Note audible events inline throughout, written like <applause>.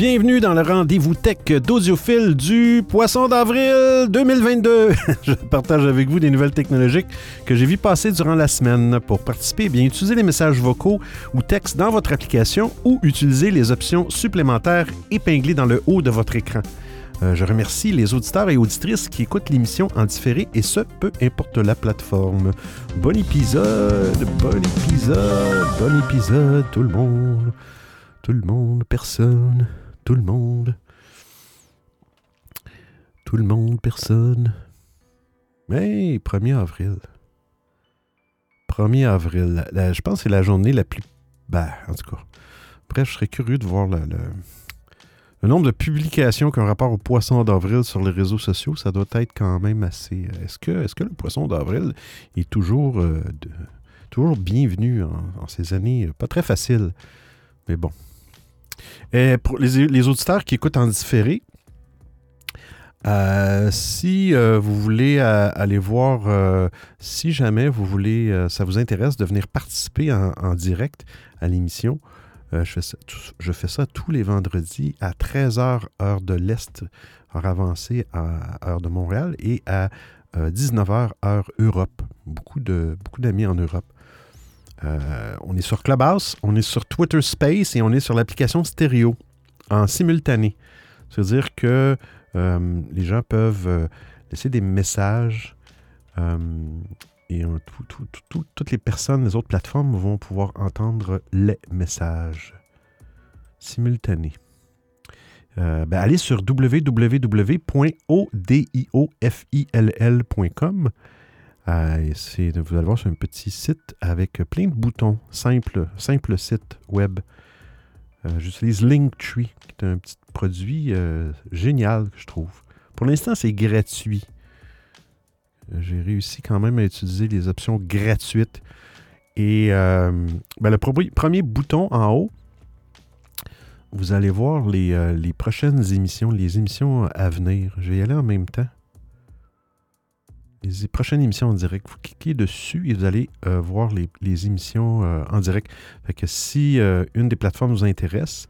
Bienvenue dans le rendez-vous tech d'audiophile du Poisson d'avril 2022. <laughs> Je partage avec vous des nouvelles technologiques que j'ai vu passer durant la semaine. Pour participer, bien utiliser les messages vocaux ou textes dans votre application ou utiliser les options supplémentaires épinglées dans le haut de votre écran. Euh, je remercie les auditeurs et auditrices qui écoutent l'émission en différé et ce, peu importe la plateforme. Bon épisode, bon épisode, bon épisode, tout le monde. Tout le monde, personne, tout le monde. Tout le monde, personne. Hey, 1er avril. 1er avril. je pense que c'est la journée la plus... Bah, en tout cas. Bref, je serais curieux de voir le, nombre de publications qui ont rapport au poisson d'avril sur les réseaux sociaux. Ça doit être quand même assez... Euh, est-ce que, le poisson d'avril est toujours, euh, bienvenu en ces années euh, pas très faciles? Mais bon, et pour les, auditeurs qui écoutent en différé, euh, si euh, vous voulez euh, aller voir, si jamais vous voulez, ça vous intéresse de venir participer en, direct à l'émission, je fais, ça, je, fais ça, tous les vendredis à 13h heure de l'Est, heure avancée à heure de Montréal, et à 19h heure Europe. Beaucoup d'amis beaucoup en Europe. Euh, on est sur Clubhouse, on est sur Twitter Space et on est sur l'application stéréo en simultané. C'est-à-dire que euh, les gens peuvent euh, laisser des messages et toutes les personnes des autres plateformes vont pouvoir entendre les messages simultanés. Ben, allez sur www.odiofil.com euh, vous allez voir sur un petit site avec plein de boutons, simple, simple site web. Euh, j'utilise Linktree, qui est un petit produit euh, génial, je trouve. Pour l'instant, c'est gratuit. J'ai réussi quand même à utiliser les options gratuites. Et ben, le premier bouton en haut, vous allez voir les prochaines émissions, les émissions à venir. Je vais y aller en même temps les prochaines émissions en direct. Vous cliquez dessus et vous allez euh, voir les, émissions euh, en direct. Fait que si euh, une des plateformes vous intéresse,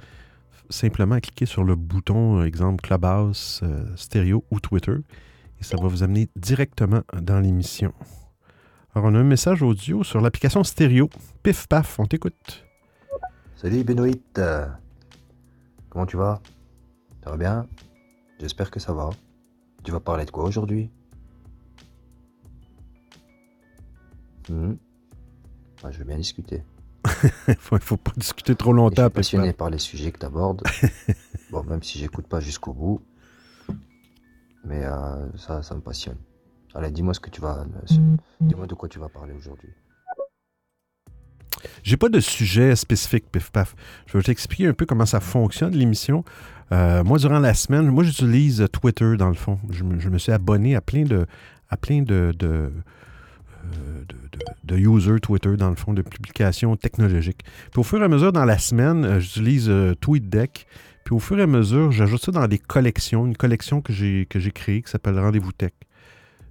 simplement cliquez sur le bouton, exemple Clubhouse, Stereo ou Twitter, et ça va vous amener directement dans l'émission. Alors, on a un message audio sur l'application Stereo. Pif paf, on t'écoute. Salut Benoît. Comment tu vas? Ça va bien? J'espère que ça va. Tu vas parler de quoi aujourd'hui? Hmm. je veux bien discuter. <laughs> Il faut, faut pas discuter trop longtemps. Je suis passionné par les sujets que tu abordes. <laughs> bon, même si j'écoute pas jusqu'au bout. Mais euh, ça, ça me passionne. Allez, dis-moi ce que tu vas. dis-moi de quoi tu vas parler aujourd'hui. J'ai pas de sujet spécifique, pif paf. Je vais t'expliquer un peu comment ça fonctionne l'émission. Euh, moi, durant la semaine, moi j'utilise Twitter dans le fond. Je me, suis abonné à plein de, à plein de euh, de, user Twitter, dans le fond, de publications technologiques. Puis au fur et à mesure, dans la semaine, euh, j'utilise euh, TweetDeck. Puis au fur et à mesure, j'ajoute ça dans des collections, une collection que j'ai, que j'ai créée qui s'appelle Rendez-vous Tech.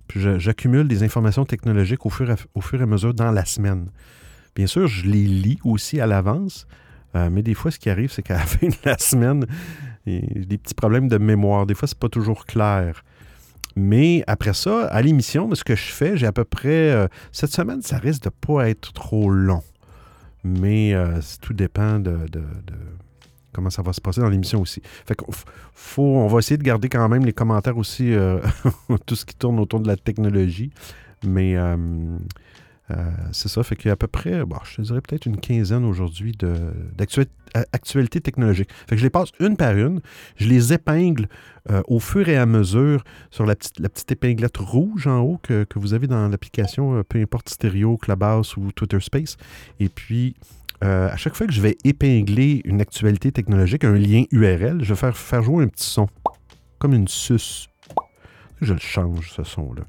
Puis j'accumule des informations technologiques au fur, au fur et à mesure dans la semaine. Bien sûr, je les lis aussi à l'avance, mais des fois, ce qui arrive, c'est qu'à la <laughs> fin de la semaine, j'ai des petits problèmes de mémoire. Des fois, c'est pas toujours clair. Mais après ça, à l'émission, ce que je fais, j'ai à peu près. Euh, cette semaine, ça risque de ne pas être trop long. Mais euh, tout dépend de, comment ça va se passer dans l'émission aussi. Fait faut, on va essayer de garder quand même les commentaires aussi, euh, <laughs> tout ce qui tourne autour de la technologie. Mais c'est ça, fait qu'il y a à peu près, bon, je te dirais peut-être une quinzaine aujourd'hui d'actualités technologiques. Fait que je les passe une par une, je les épingle euh, au fur et à mesure sur la petite, la petite épinglette rouge en haut que, vous avez dans l'application, euh, peu importe Stereo, Clubhouse ou Twitter Space. Et puis, à chaque fois que je vais épingler une actualité technologique, un lien URL, je vais faire, faire jouer un petit son, comme une suce. Je le change, ce son-là.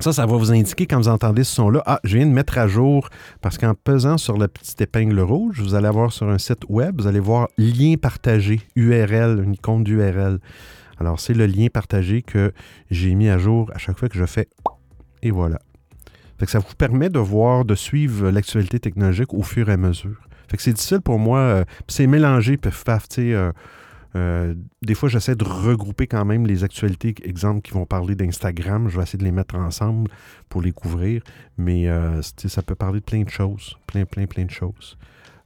Ça, ça va vous indiquer quand vous entendez ce son-là. Ah, je viens de mettre à jour parce qu'en pesant sur la petite épingle rouge, vous allez avoir sur un site web, vous allez voir lien partagé, URL, une icône d'URL. Alors, c'est le lien partagé que j'ai mis à jour à chaque fois que je fais. Et voilà. ça vous permet de voir, de suivre l'actualité technologique au fur et à mesure. Fait que c'est difficile pour moi. euh, c'est mélangé, pif paf, tu sais. euh, euh, des fois, j'essaie de regrouper quand même les actualités, exemple, qui vont parler d'Instagram. Je vais essayer de les mettre ensemble pour les couvrir. Mais euh, ça peut parler de plein de choses. Plein, plein, plein de choses.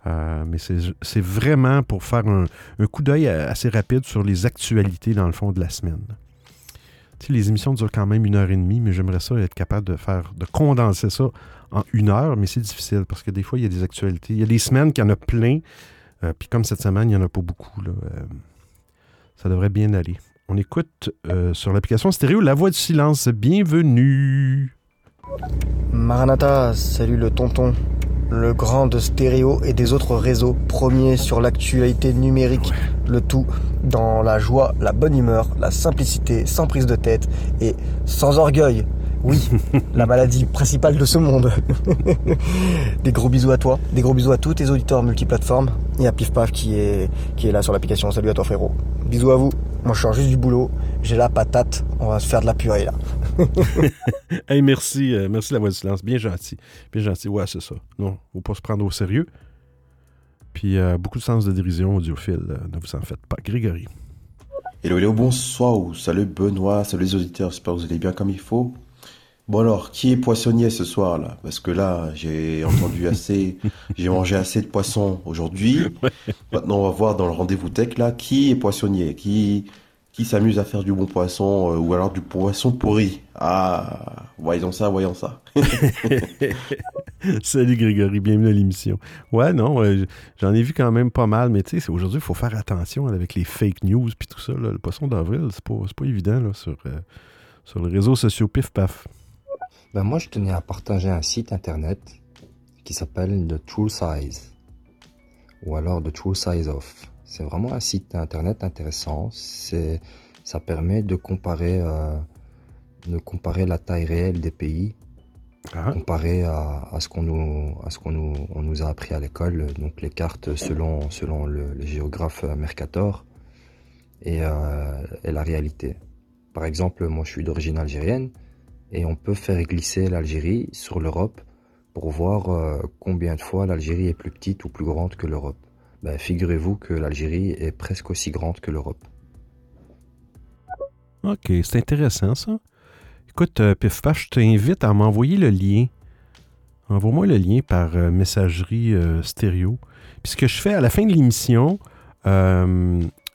Euh, mais c'est vraiment pour faire un, coup d'œil assez rapide sur les actualités, dans le fond, de la semaine. Les émissions durent quand même une heure et demie, mais j'aimerais ça être capable de faire, de condenser ça en une heure, mais c'est difficile parce que des fois, il y a des actualités. Il y a des semaines qu'il y en a plein, puis comme cette semaine, il n'y en a pas beaucoup. là, ça devrait bien aller. On écoute euh, sur l'application stéréo La Voix du Silence. Bienvenue! Maranatha, salut le tonton, le grand de stéréo et des autres réseaux, premier sur l'actualité numérique, le tout dans la joie, la bonne humeur, la simplicité, sans prise de tête et sans orgueil. Oui, <laughs> la maladie principale de ce monde. <laughs> des gros bisous à toi, des gros bisous à tous tes auditeurs multiplateformes et à Pif Paf qui est, qui est là sur l'application. Salut à toi frérot. Bisous à vous. Moi je sors juste du boulot, j'ai la patate, on va se faire de la purée là. <laughs> Hey, merci, euh, merci La Voix du Silence. Bien gentil. Bien gentil. Ouais, c'est ça. Non, faut pas se prendre au sérieux. Puis euh, beaucoup de sens de dérision audiophile. euh, ne vous en faites pas. Grégory. Hello, hello, bonsoir ou salut Benoît, salut les auditeurs, j'espère que vous allez bien comme il faut. Bon alors, qui est poissonnier ce soir là? Parce que là, j'ai entendu <laughs> assez, j'ai mangé assez de poissons aujourd'hui. Maintenant, on va voir dans le rendez-vous tech là, qui est poissonnier? Qui qui s'amuse à faire du bon poisson euh, ou alors du poisson pourri? Ah, voyons ça, voyons ça. <laughs> Salut Grégory, bienvenue à l'émission. Ouais, non, euh, j'en ai vu quand même pas mal, mais tu sais, aujourd'hui, il faut faire attention avec les fake news puis tout ça. là. Le poisson d'avril, c'est pas, pas évident là, sur, euh, sur les réseaux sociaux pif paf. Ben moi, je tenais à partager un site internet qui s'appelle The True Size ou alors The True Size Off. C'est vraiment un site internet intéressant. C'est, ça permet de comparer, euh, de comparer la taille réelle des pays Ah, comparé à, à ce qu'on nous, à ce qu'on nous, on nous a appris à l'école. Donc les cartes selon, selon le, le géographe Mercator et, euh, et la réalité. Par exemple, moi je suis d'origine algérienne et on peut faire glisser l'Algérie sur l'Europe pour voir euh, combien de fois l'Algérie est plus petite ou plus grande que l'Europe. Ben, figurez-vous que l'Algérie est presque aussi grande que l'Europe. ok, c'est intéressant ça. Écoute, euh, pif paf, je t'invite à m'envoyer le lien. Envoie-moi le lien par euh, messagerie euh, stéréo. Puis ce que je fais à la fin de l'émission,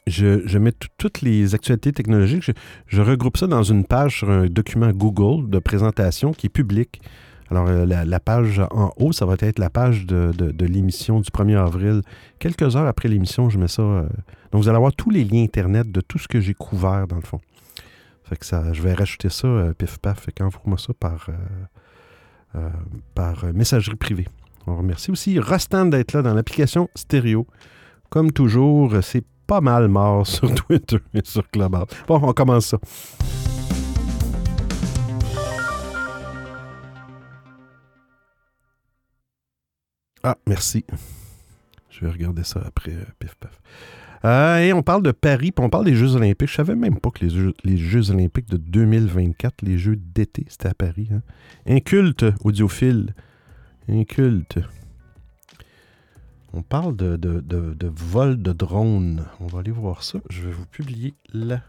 je, mets tout- toutes les actualités technologiques, je, regroupe ça dans une page sur un document Google de présentation qui est public. Alors, euh, la, page en haut, ça va être la page de, l'émission du 1er avril. Quelques heures après l'émission, je mets ça. euh, donc, vous allez avoir tous les liens Internet de tout ce que j'ai couvert, dans le fond. Fait que ça, je vais rajouter ça, euh, pif paf. Fait qu'envoie-moi ça par, par messagerie privée. On remercie aussi Rostand d'être là dans l'application stéréo. Comme toujours, c'est pas mal mort sur <laughs> Twitter et sur Clubhouse. Bon, on commence ça. Ah, merci. Je vais regarder ça après, euh, pif paf. Euh, et on parle de Paris, puis on parle des Jeux Olympiques. Je savais même pas que les Jeux, Olympiques de 2024, les Jeux d'été, c'était à Paris. Hein. Inculte, audiophile. Inculte. On parle de, de, de- vol de drone. On va aller voir ça. Je vais vous publier la-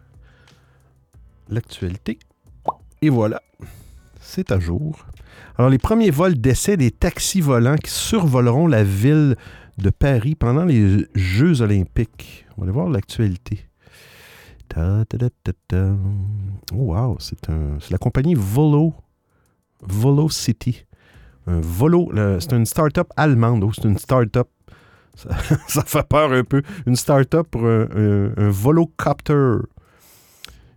l'actualité. Et voilà. C'est à jour. Alors, les premiers vols d'essai des taxis volants qui survoleront la ville de Paris pendant les Jeux olympiques. On va aller voir l'actualité. Oh, wow, c'est la compagnie Volo, Volo City. Un Volo, c'est une start-up allemande. Oh, c'est une start-up. <laughs> Ça, fait peur un peu. Une start-up pour un, volocopter.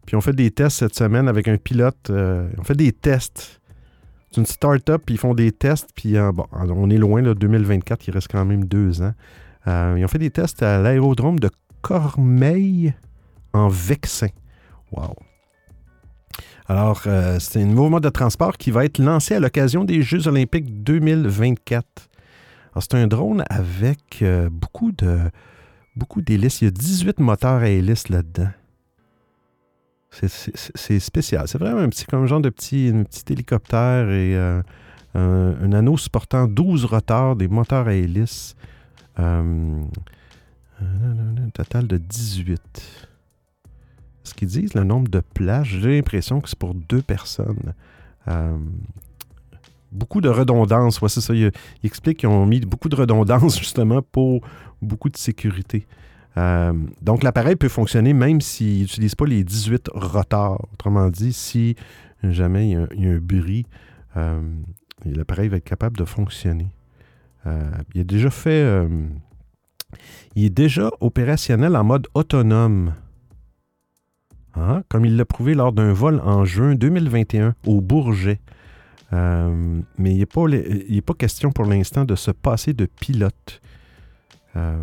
Puis on fait des tests cette semaine avec un pilote. euh, on fait des tests. C'est une start-up, puis ils font des tests, puis euh, bon, on est loin, là, 2024, il reste quand même deux ans. Euh, ils ont fait des tests à l'aérodrome de Cormeil en Vexin. Wow. Alors, c'est un nouveau mode de transport qui va être lancé à l'occasion des Jeux olympiques 2024. C'est un drone avec euh, beaucoup de beaucoup d'hélices. Il y a 18 moteurs à hélices là-dedans. C'est- spécial. C'est vraiment un petit, comme genre de petit, un petit hélicoptère et euh, un, anneau supportant 12 rotors, des moteurs à hélices. Euh, un total de 18. Ce qu'ils disent, le nombre de plages, j'ai l'impression que c'est pour deux personnes. Beaucoup de redondance. Ouais, c'est ça. Ils expliquent qu'ils ont mis beaucoup de redondance <laughs> justement pour beaucoup de sécurité. Euh, donc, l'appareil peut fonctionner même s'il n'utilise pas les 18 rotors. Autrement dit, si jamais il y a, un bruit, euh, l'appareil va être capable de fonctionner. Euh, il, est déjà fait, il est déjà opérationnel en mode autonome. Ah, comme il l'a prouvé lors d'un vol en juin 2021 au Bourget. Mais il n'est pas, question pour l'instant de se passer de pilote. Euh,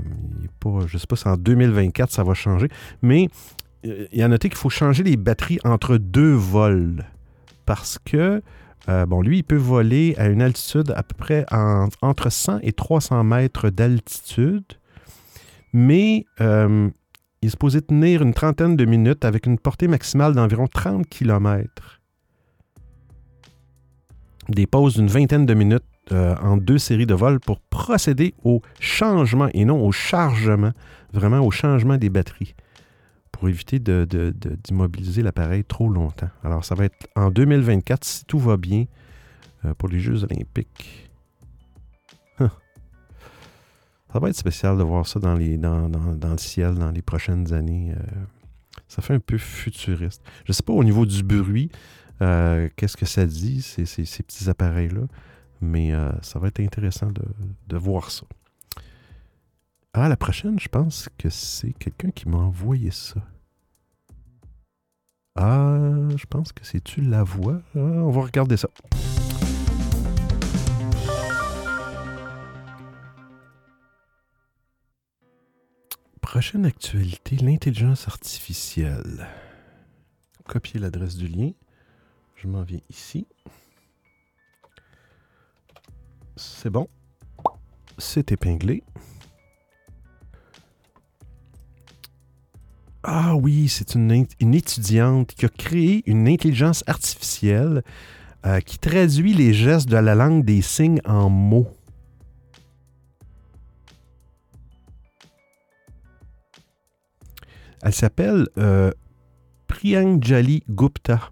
je ne sais pas si en 2024 ça va changer, mais euh, il y a noté qu'il faut changer les batteries entre deux vols parce que, euh, bon, lui, il peut voler à une altitude à peu près entre 100 et 300 mètres d'altitude, mais il est supposé tenir une trentaine de minutes avec une portée maximale d'environ 30 km. Des pauses d'une vingtaine de minutes euh, en deux séries de vols pour procéder au changement et non au chargement, vraiment au changement des batteries pour éviter d'immobiliser l'appareil trop longtemps. Alors, ça va être en 2024, si tout va bien, euh, pour les Jeux olympiques. Ça va être spécial de voir ça dans, les, dans, le ciel dans les prochaines années. Euh. ça fait un peu futuriste. Je ne sais pas au niveau du bruit, qu'est-ce que ça dit, ces, petits appareils-là? Mais euh, ça va être intéressant de, voir ça. Ah, la prochaine, je pense que c'est quelqu'un qui m'a envoyé ça. Ah, je pense que c'est tu la voix? Ah, on va regarder ça. Prochaine actualité, l'intelligence artificielle. Copier l'adresse du lien. Je m'en viens ici. C'est bon. C'est épinglé. Ah oui, c'est une, étudiante qui a créé une intelligence artificielle euh, qui traduit les gestes de la langue des signes en mots. Elle s'appelle euh, Gupta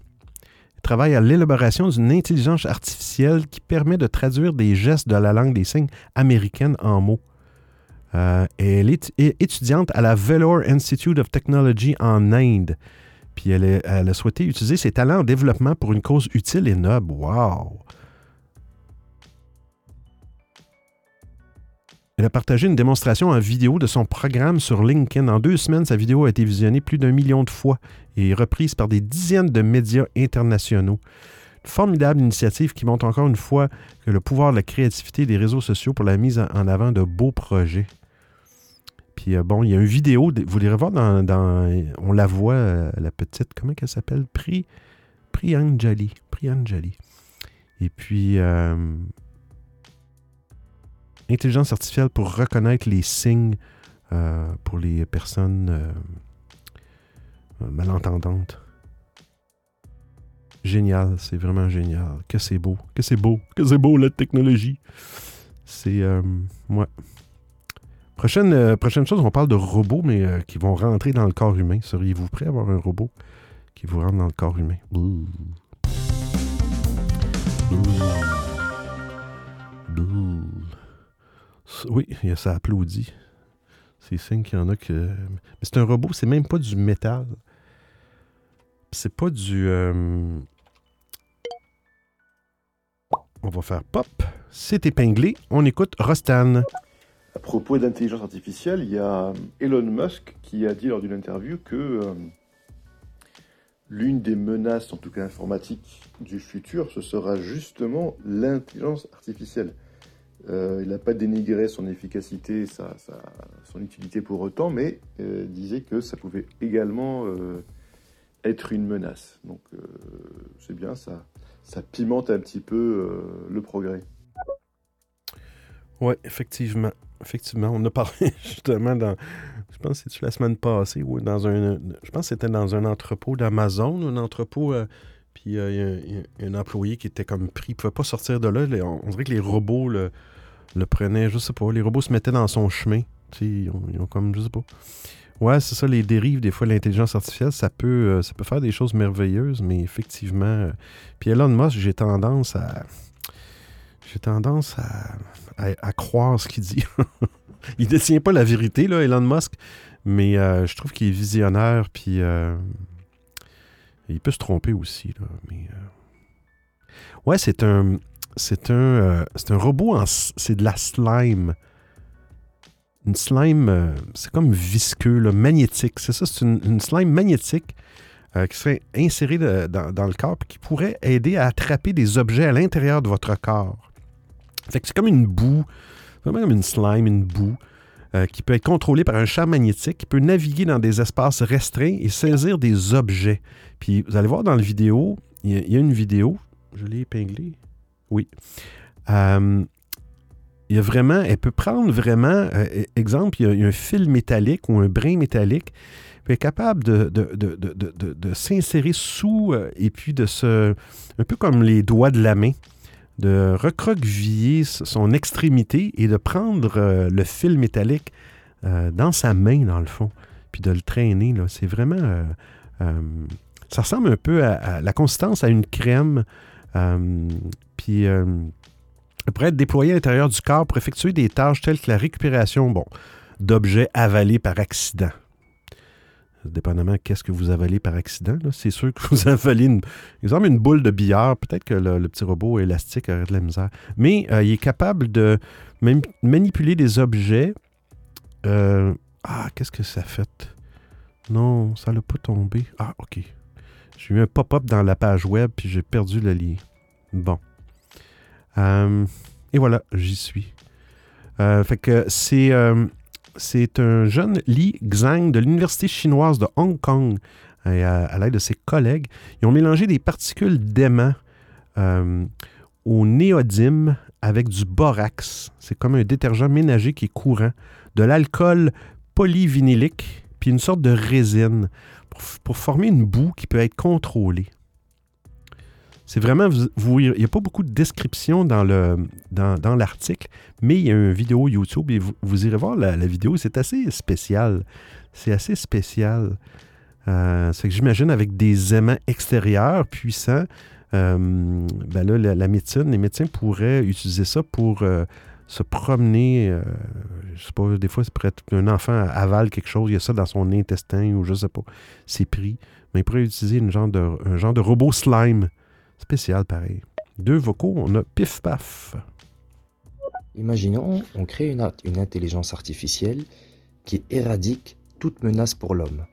travaille à l'élaboration d'une intelligence artificielle qui permet de traduire des gestes de la langue des signes américaine en mots. Euh, elle est étudiante à la Vellore Institute of Technology en Inde. Puis elle, elle, a souhaité utiliser ses talents en développement pour une cause utile et noble. Wow! Elle a partagé une démonstration en vidéo de son programme sur LinkedIn. En deux semaines, sa vidéo a été visionnée plus d'un million de fois et reprise par des dizaines de médias internationaux. Une formidable initiative qui montre encore une fois que le pouvoir de la créativité des réseaux sociaux pour la mise en avant de beaux projets. Puis euh, bon, il y a une vidéo, vous l'irez voir dans, on la voit, euh, la petite, comment elle s'appelle? Pri, Priyanjali. Priyanjali. Et puis, euh, intelligence artificielle pour reconnaître les signes euh, pour les personnes euh, malentendantes. Génial, c'est vraiment génial. Que c'est beau, que c'est beau, que c'est beau la technologie. C'est. Euh, Prochaine, prochaine chose, on parle de robots, mais qui vont rentrer dans le corps humain. Seriez-vous prêt à avoir un robot qui vous rentre dans le corps humain? Oui, ça applaudit. C'est signe qu'il en a que. Mais c'est un robot, c'est même pas du métal. C'est pas du. Euh, on va faire pop. C'est épinglé. On écoute Rostan. À propos d'intelligence artificielle, il y a Elon Musk qui a dit lors d'une interview que euh, l'une des menaces, en tout cas informatiques, du futur, ce sera justement l'intelligence artificielle. Euh, il n'a pas dénigré son efficacité, sa, son utilité pour autant, mais euh, disait que ça pouvait également euh, être une menace. Donc c'est bien, ça, ça pimente un petit peu le progrès. Oui, effectivement. Effectivement, on a parlé <laughs> justement dans, je pense que c'est la semaine passée, ou dans un, je pense c'était dans un entrepôt d'Amazon, un entrepôt puis il y, a un employé qui était comme pris, il ne pouvait pas sortir de là. on, dirait que les robots le prenait, je sais pas, les robots se mettaient dans son chemin. Ils ont, ils ont, comme, je sais pas. Ouais, c'est ça, les dérives, des fois, l'intelligence artificielle, ça peut, euh, faire des choses merveilleuses, mais effectivement. Euh, puis Elon Musk, j'ai tendance à. J'ai tendance à, à, croire ce qu'il dit. <laughs> il détient pas la vérité, là, Elon Musk, mais euh, je trouve qu'il est visionnaire, puis il peut se tromper aussi, là. Mais, ouais, c'est un. C'est un, c'est un robot. C'est de la slime une slime, euh, c'est comme visqueux, magnétique. C'est ça, c'est une, slime magnétique euh, qui serait insérée dans, le corps et qui pourrait aider à attraper des objets à l'intérieur de votre corps. Fait que c'est comme une boue, vraiment comme une slime, une boue, euh, qui peut être contrôlée par un champ magnétique, qui peut naviguer dans des espaces restreints et saisir des objets. Puis vous allez voir dans la vidéo, il y, a une vidéo, je l'ai épinglée, oui il y a vraiment, elle peut prendre vraiment, euh, e, exemple, il y, a, un fil métallique ou un brin métallique, puis elle est capable de, s'insérer sous euh, et puis de se, un peu comme les doigts de la main, de recroqueviller son extrémité et de prendre euh, le fil métallique dans sa main, dans le fond, puis de le traîner. C'est vraiment, ça ressemble un peu à, la consistance à une crème, puis elle pourrait être déployé à l'intérieur du corps pour effectuer des tâches telles que la récupération bon, d'objets avalés par accident. Dépendamment qu'est-ce que vous avalez par accident, c'est sûr que <laughs> vous avalez, une, exemple, une boule de billard. Peut-être que le, petit robot élastique aurait de la misère. Mais euh, il est capable de manipuler des objets. Euh, ah, qu'est-ce que ça fait? Non, ça l'a pas tombé. Ah, OK. J'ai eu un pop-up dans la page web, puis j'ai perdu le lien. Bon. Euh, et voilà, j'y suis. Euh, fait que c'est, euh, c'est un jeune Li Xang de l'Université chinoise de Hong Kong, à, l'aide de ses collègues. Ils ont mélangé des particules d'aimant au néodyme avec du borax. C'est comme un détergent ménager qui est courant. De l'alcool polyvinylique, puis une sorte de résine pour former une boue qui peut être contrôlée. C'est vraiment, il n'y a pas beaucoup de descriptions dans, le, dans, l'article, mais il y a une vidéo YouTube et vous, irez voir la, vidéo. C'est assez spécial. C'est assez spécial. Euh, c'est que j'imagine avec des aimants extérieurs puissants, euh, ben là, la, médecine, les médecins pourraient utiliser ça pour euh, se promener. je sais pas, des fois, c'est peut-être qu'un enfant avale quelque chose, il y a ça dans son intestin ou je sais pas, c'est pris. Mais il pourrait utiliser une genre de, un genre de robot slime Spécial, pareil. Deux vocaux, on a pif-paf. Imaginons, on crée une, une, intelligence artificielle qui éradique toute menace pour l'homme.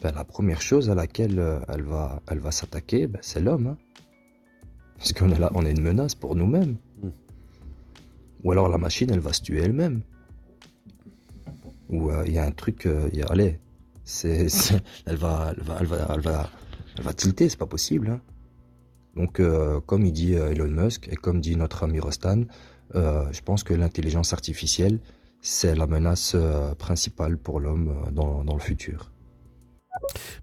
Ben, la première chose à laquelle euh, elle va, elle va s'attaquer, ben, c'est l'homme. Hein. Parce qu'on est là, on est une menace pour nous-mêmes. Ou alors la machine, elle va se tuer elle-même. Ou euh, il y a un truc, euh, allez, c'est, <laughs> elle va, elle va, elle va, elle va, tilter, c'est pas possible. Hein. Donc, euh, comme il dit Elon Musk et comme dit notre ami Rostan, je pense que l'intelligence artificielle, c'est la menace principale pour l'homme dans, le futur.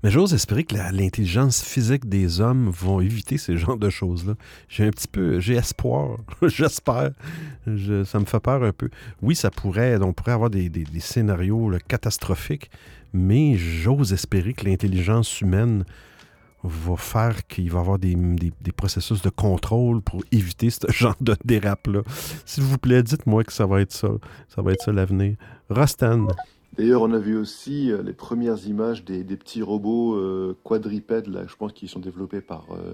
Mais j'ose espérer que l'intelligence physique des hommes vont éviter ce genre de choses-là. J'ai un petit peu, j'ai espoir, <laughs> j'espère. ça me fait peur un peu. Oui, ça pourrait, on pourrait avoir des, scénarios catastrophiques, mais j'ose espérer que l'intelligence humaine va faire qu'il va y avoir des, processus de contrôle pour éviter ce <laughs> genre de dérape-là. S'il vous plaît, dites-moi que ça va être ça. Ça va être ça l'avenir. Rostan. D'ailleurs, on a vu aussi euh, les premières images des, petits robots euh, quadripèdes, là, je pense qu'ils sont développés par, euh,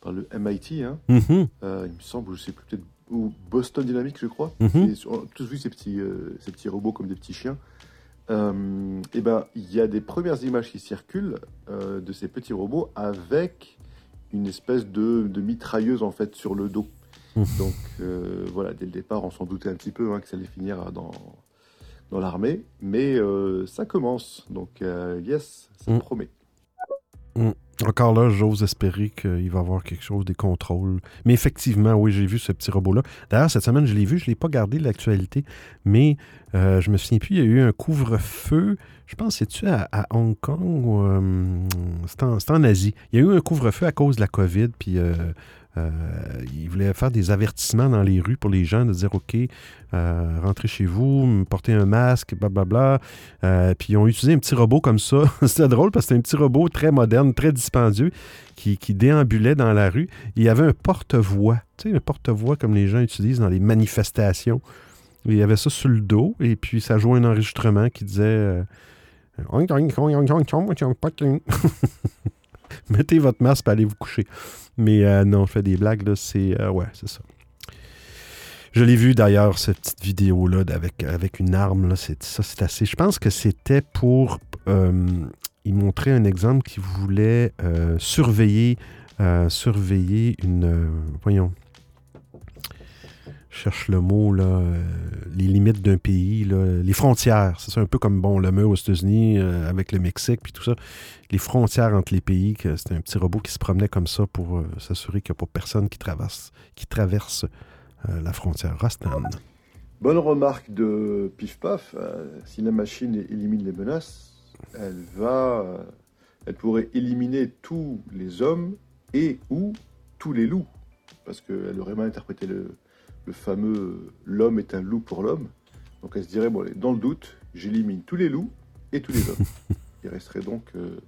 par le MIT. Hein. Mm-hmm. il me semble, je sais plus, peut-être, ou Boston Dynamics, je crois. Mm-hmm. On a tous vu ces petits, ces petits robots comme des petits chiens. Euh, eh ben, il y a des premières images qui circulent euh, de ces petits robots avec une espèce de, mitrailleuse en fait sur le dos. Donc euh, voilà, dès le départ, on s'en doutait un petit peu hein, que ça allait finir dans, dans l'armée, mais ça commence. Donc yes, ça mmh. promet. Mmh. Encore là, j'ose espérer qu'il va y avoir quelque chose, des contrôles. Mais effectivement, oui, j'ai vu ce petit robot-là. D'ailleurs, cette semaine, je l'ai vu, je ne l'ai pas gardé l'actualité, mais euh, je me souviens plus, il y a eu un couvre-feu, je pense, c'est-tu à, Hong Kong ou. Euh, c'est en, Asie. Il y a eu un couvre-feu à cause de la COVID, puis. Euh, euh, il voulait faire des avertissements dans les rues pour les gens, de dire OK, euh, rentrez chez vous, portez un masque, blablabla. Euh, puis ils ont utilisé un petit robot comme ça. C'était drôle parce que c'était un petit robot très moderne, très dispendieux, qui, qui déambulait dans la rue. Il y avait un porte-voix, tu sais, un porte-voix comme les gens utilisent dans les manifestations. Il y avait ça sur le dos et puis ça jouait un enregistrement qui disait. Euh, Mettez votre masque et allez vous coucher. Mais euh, non, je fais des blagues, là, c'est... euh, ouais, c'est ça. Je l'ai vu d'ailleurs, cette petite vidéo-là, avec, avec une arme, là, ça c'est assez... Je pense que c'était pour... euh, il montrait un exemple qui voulait euh, surveiller, surveiller une... voyons. Cherche le mot, là, les limites d'un pays, là, les frontières. C'est ça, un peu comme bon, le mur aux États-Unis avec le Mexique, puis tout ça. Les frontières entre les pays, que c'était un petit robot qui se promenait comme ça pour euh, s'assurer qu'il n'y a pas personne qui traverse, qui traverse euh, la frontière. Rastan. Bonne remarque de Pif Paf. euh, si la machine élimine les menaces, elle va, elle pourrait éliminer tous les hommes et ou tous les loups, parce qu'elle aurait mal interprété le, le fameux l'homme est un loup pour l'homme. Donc elle se dirait bon, allez, dans le doute, j'élimine tous les loups et tous les hommes. <laughs> Il resterait donc euh,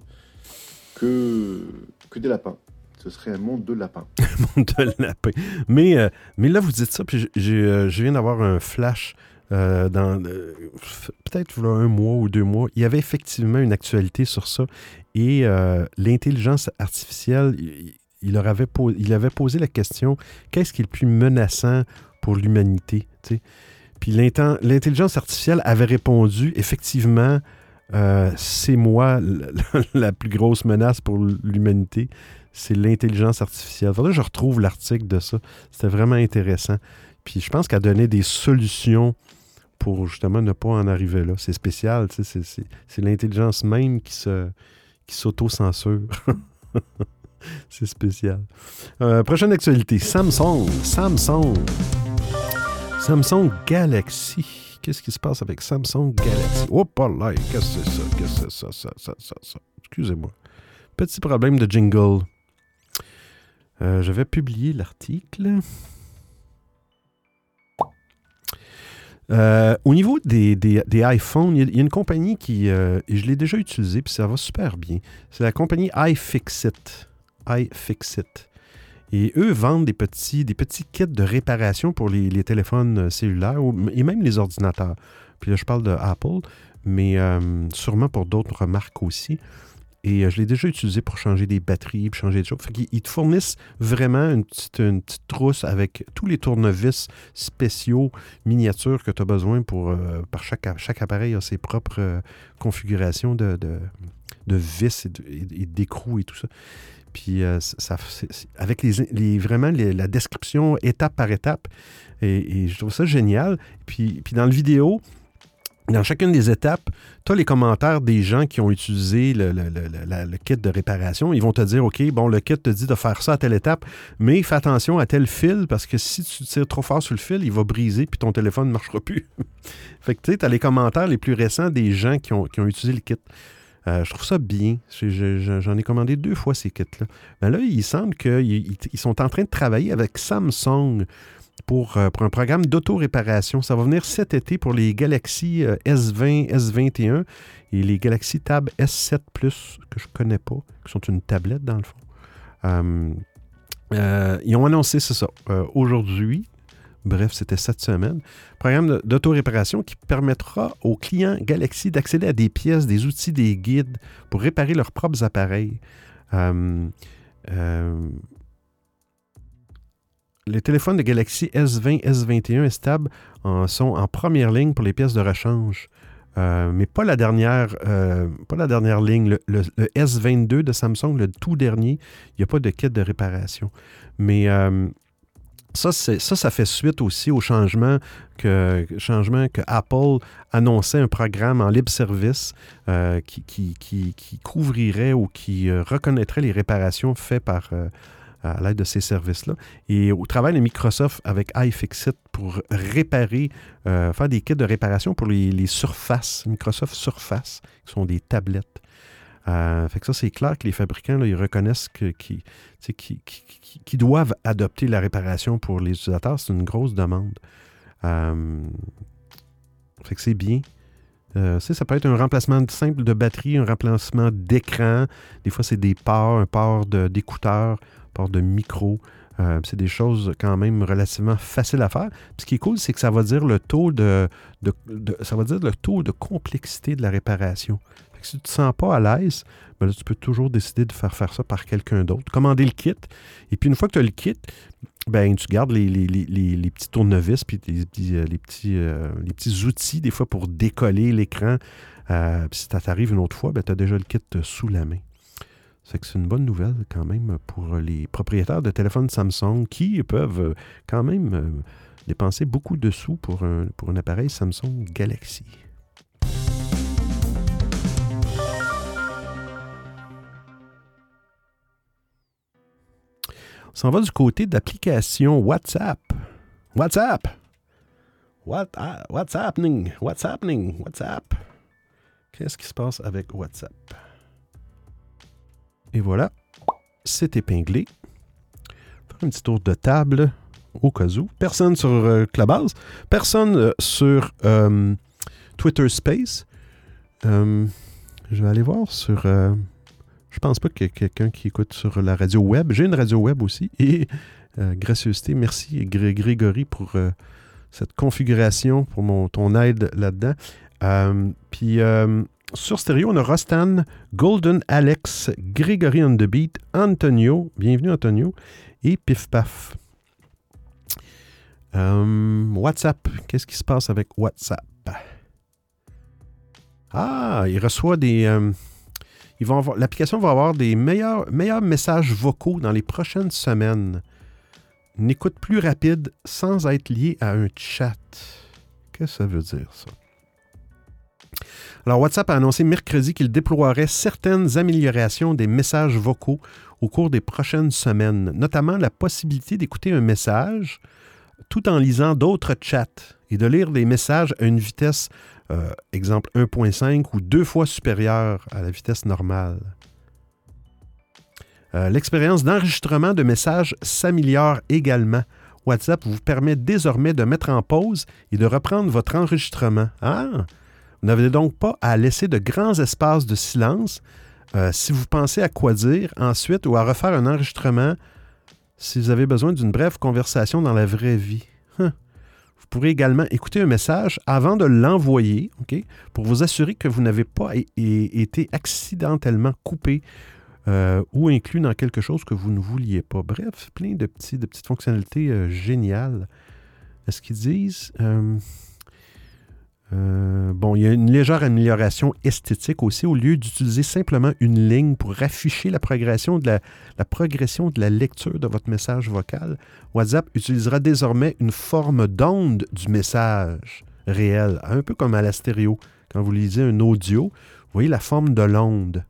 que que des lapins. Ce serait un monde de lapins. <laughs> de lapin. Mais, euh, mais là, vous dites ça, puis euh, je viens d'avoir un flash euh, dans peut-être un mois ou deux mois. Il y avait effectivement une actualité sur ça. Et l'intelligence artificielle, il, leur avait, po- il avait posé la question qu'est-ce qui est le plus menaçant pour l'humanité? Puis l'intelligence artificielle avait répondu effectivement. Euh, c'est moi <laughs> la, plus grosse menace pour l'humanité c'est l'intelligence artificielle. Faudrait que je retrouve l'article de ça. C'était vraiment intéressant. Puis je pense qu'elle donnait des solutions pour justement ne pas en arriver là. C'est spécial, c'est l'intelligence même qui se qui s'auto-censure. <laughs> c'est spécial. Euh, prochaine actualité, Samsung. Samsung. Samsung Galaxy. Qu'est-ce qui se passe avec Samsung Galaxy? Oh, pas là, qu'est-ce que c'est ça? Qu'est-ce que c'est ça? Ça, ça, ça? Excusez-moi. Petit problème de jingle. Euh, je vais publier l'article. Euh, au niveau des, des- des iPhones, il y, a- une compagnie qui, euh, je l'ai déjà utilisée, puis ça va super bien. C'est la compagnie iFixit. iFixit. Et eux vendent des petits, des petits kits de réparation pour les, téléphones euh, cellulaires et même les ordinateurs. Puis là, je parle de Apple, mais euh, sûrement pour d'autres marques aussi. Et euh, je l'ai déjà utilisé pour changer des batteries, changer des choses. Fait qu'ils ils te fournissent vraiment une petite, une petite trousse avec tous les tournevis spéciaux, miniatures que tu as besoin pour. par chaque, chaque appareil a ses propres configurations de, de, de vis et de- et- et tout ça. Puis euh, ça, avec les, vraiment la description étape par étape. Et, je trouve ça génial. Puis, puis dans le vidéo, dans chacune des étapes, tu as les commentaires des gens qui ont utilisé le kit de réparation. Ils vont te dire, OK, bon, le kit te dit de faire ça à telle étape, mais fais attention à tel fil parce que si tu tires trop fort sur le fil, il va briser puis ton téléphone ne marchera plus. <laughs> fait que tu sais, tu as les commentaires les plus récents des gens qui ont, qui ont utilisé le kit. Euh, je trouve ça bien. J'en ai commandé deux fois ces kits-là. Mais là, il semble qu'ils ils- ils sont en train de travailler avec Samsung pour, euh, pour un programme d'auto-réparation. Ça va venir cet été pour les Galaxy euh, S20, S21 et les Galaxy Tab S7 Plus, que je ne connais pas, qui sont une tablette dans le fond. Euh, euh, ils ont annoncé, c'est ça, euh, aujourd'hui, bref, c'était cette semaine, programme d'auto-réparation qui permettra aux clients Galaxy d'accéder à des pièces, des outils, des guides pour réparer leurs propres appareils. Euh, euh, les téléphones de Galaxy S20, S21 et Stab sont en première ligne pour les pièces de rechange. Euh, mais pas la dernière, pas la dernière ligne. Le, le- le S22 de Samsung, le tout dernier, il n'y a pas de kit de réparation. Mais ça, ça, ça fait suite aussi au changement que, Apple annonçait un programme en libre service euh, qui, couvrirait ou qui euh, reconnaîtrait les réparations faites par, euh, à l'aide de ces services-là. Et au travail de Microsoft avec iFixit pour réparer, faire des kits de réparation pour les, les surfaces, Microsoft Surface, qui sont des tablettes. Euh, fait que ça, c'est clair que les fabricants, là, ils reconnaissent qu'ils qui, qui, qui, doivent adopter la réparation pour les utilisateurs. C'est une grosse demande. Euh, fait que c'est bien. Euh, ça peut être un remplacement simple de batterie, un remplacement d'écran. Des fois, c'est des ports, un port d'écouteurs, un port de micro. Euh, c'est des choses quand même relativement faciles à faire. ce qui est cool, c'est que ça va dire le taux de, ça va dire le taux de complexité de la réparation. Si tu ne te sens pas à l'aise, ben tu peux toujours décider de faire faire ça par quelqu'un d'autre. Commander le kit. Et puis une fois que tu as le kit, ben, tu gardes les, petits tournevis puis les, euh, petits, euh, les petits outils des fois pour décoller l'écran. puis si ça t'arrive une autre fois, ben, tu as déjà le kit sous la main. C'est une bonne nouvelle quand même pour les propriétaires de téléphones Samsung qui peuvent quand même euh, dépenser beaucoup de sous pour un, pour un appareil Samsung Galaxy. On s'en va du côté d'application WhatsApp. WhatsApp! What, ah, what's happening? What's happening? WhatsApp? Qu'est-ce qui se passe avec WhatsApp? Et voilà, c'est épinglé. Faire un petit tour de table au cas où. Personne sur euh, Clubhouse, personne euh, sur euh, Twitter Space. je vais aller voir sur. Je pense pas qu'il y ait quelqu'un qui écoute sur la radio web. J'ai une radio web aussi. Et gracieuseté, merci Grégory pour cette configuration, pour mon, ton aide là-dedans. puis sur stéréo, on a Rostan, Golden Alex, Gregory on Antonio, bienvenue Antonio, et Pif Paf. Euh, WhatsApp, qu'est-ce qui se passe avec WhatsApp? Ah, il reçoit des. L'application va avoir des meilleurs, meilleurs messages vocaux dans les prochaines semaines. Une écoute plus rapide sans être lié à un chat. Qu'est-ce que ça veut dire, ça? Alors, WhatsApp a annoncé mercredi qu'il déploierait certaines améliorations des messages vocaux au cours des prochaines semaines, notamment la possibilité d'écouter un message tout en lisant d'autres chats et de lire des messages à une vitesse, euh, exemple 1.5 ou deux fois supérieure à la vitesse normale. Euh, l'expérience d'enregistrement de messages s'améliore également. WhatsApp vous permet désormais de mettre en pause et de reprendre votre enregistrement. Ah, vous n'avez donc pas à laisser de grands espaces de silence euh, si vous pensez à quoi dire ensuite ou à refaire un enregistrement si vous avez besoin d'une brève conversation dans la vraie vie. Hein? Pourrez également écouter un message avant de l'envoyer, pour vous assurer que vous n'avez pas été accidentellement coupé euh, ou inclus dans quelque chose que vous ne vouliez pas. Bref, plein de petites fonctionnalités euh, géniales. Est-ce qu'ils disent euh, bon, il y a une légère amélioration esthétique aussi. Au lieu d'utiliser simplement une ligne pour afficher la progression, de la, progression de la lecture de votre message vocal, WhatsApp utilisera désormais une forme d'onde du message réel, un peu comme à la stéréo. Quand vous lisez un audio, vous voyez la forme de l'onde.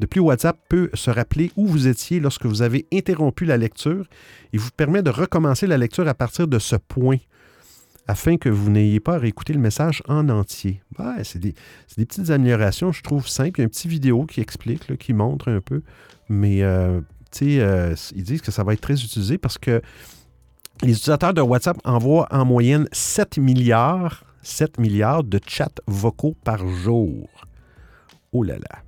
De plus, WhatsApp peut se rappeler où vous étiez lorsque vous avez interrompu la lecture et vous permet de recommencer la lecture à partir de ce point afin que vous n'ayez pas à réécouter le message en entier. c'est des, petites améliorations, je trouve simples. Il y a une petite vidéo qui explique, qui montre un peu. Mais euh, euh, ils disent que ça va être très utilisé parce que les utilisateurs de WhatsApp envoient en moyenne 7 milliards, 7 milliards de chats vocaux par jour. Oh là là.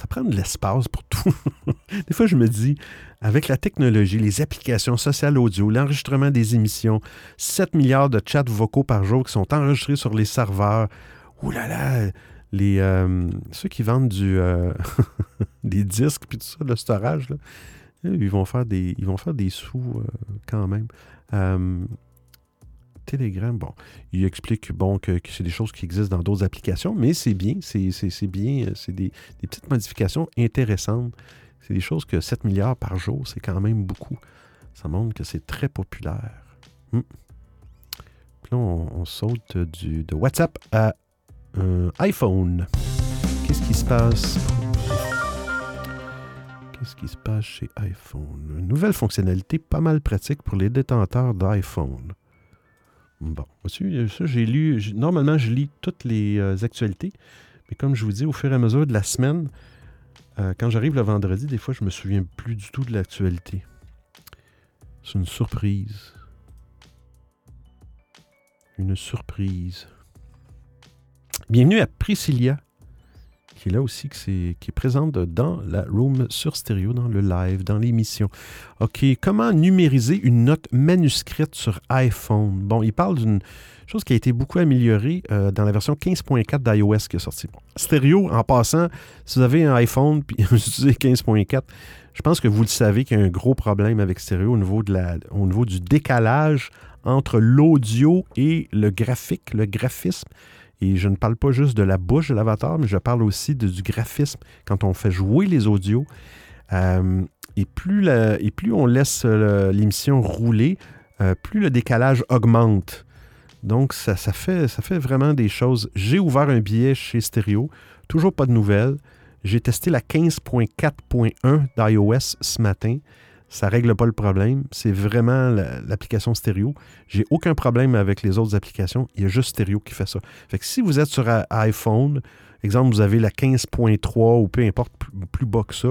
Ça prend de l'espace pour tout. <laughs> Des fois, je me dis, avec la technologie, les applications sociales audio, l'enregistrement des émissions, 7 milliards de chats vocaux par jour qui sont enregistrés sur les serveurs. Ouh là là, les, euh, ceux qui vendent du, euh, <laughs> des disques puis tout ça, le storage, ils, vont faire des, ils vont faire des sous euh, quand même. Telegram, bon, il explique bon, que, c'est des choses qui existent dans d'autres applications, mais c'est bien, c'est bien, c'est des, petites modifications intéressantes c'est des choses que 7 milliards par jour, c'est quand même beaucoup. Ça montre que c'est très populaire. Hmm. Puis là, on, saute du, de WhatsApp à iPhone. Qu'est-ce qui se passe? Qu'est-ce qui se passe chez iPhone? Une nouvelle fonctionnalité pas mal pratique pour les détenteurs d'iPhone. Bon, ça, j'ai lu. Normalement, je lis toutes les euh, actualités. Mais comme je vous dis, au fur et à mesure de la semaine, euh, quand j'arrive le vendredi, des fois, je me souviens plus du tout de l'actualité. C'est une surprise. Une surprise. Bienvenue à Priscilla, qui est là aussi, qui est, présente dans la room sur stéréo, dans le live, dans l'émission. OK, comment numériser une note manuscrite sur iPhone? Bon, il parle d'une chose qui a été beaucoup améliorée euh, dans la version 15.4 d'iOS qui est sortie. stéréo, en passant, si vous avez un iPhone puis <laughs> vous utilisez 15.4, je pense que vous le savez qu'il y a un gros problème avec stéréo au niveau, de la, au niveau du décalage entre l'audio et le graphique, le graphisme. Et je ne parle pas juste de la bouche de l'avatar, mais je parle aussi du graphisme quand on fait jouer les audios. Euh, et, plus on laisse l'émission rouler, euh, plus le décalage augmente. Donc, ça, ça, fait, ça fait vraiment des choses. J'ai ouvert un billet chez Stereo, toujours pas de nouvelles. J'ai testé la 15.4.1 d'iOS ce matin. Ça ne règle pas le problème. C'est vraiment l'application stéréo. J'ai aucun problème avec les autres applications. Il y a juste stéréo qui fait ça. Fait que si vous êtes sur iPhone, exemple, vous avez la 15.3 ou peu importe, plus, bas que ça,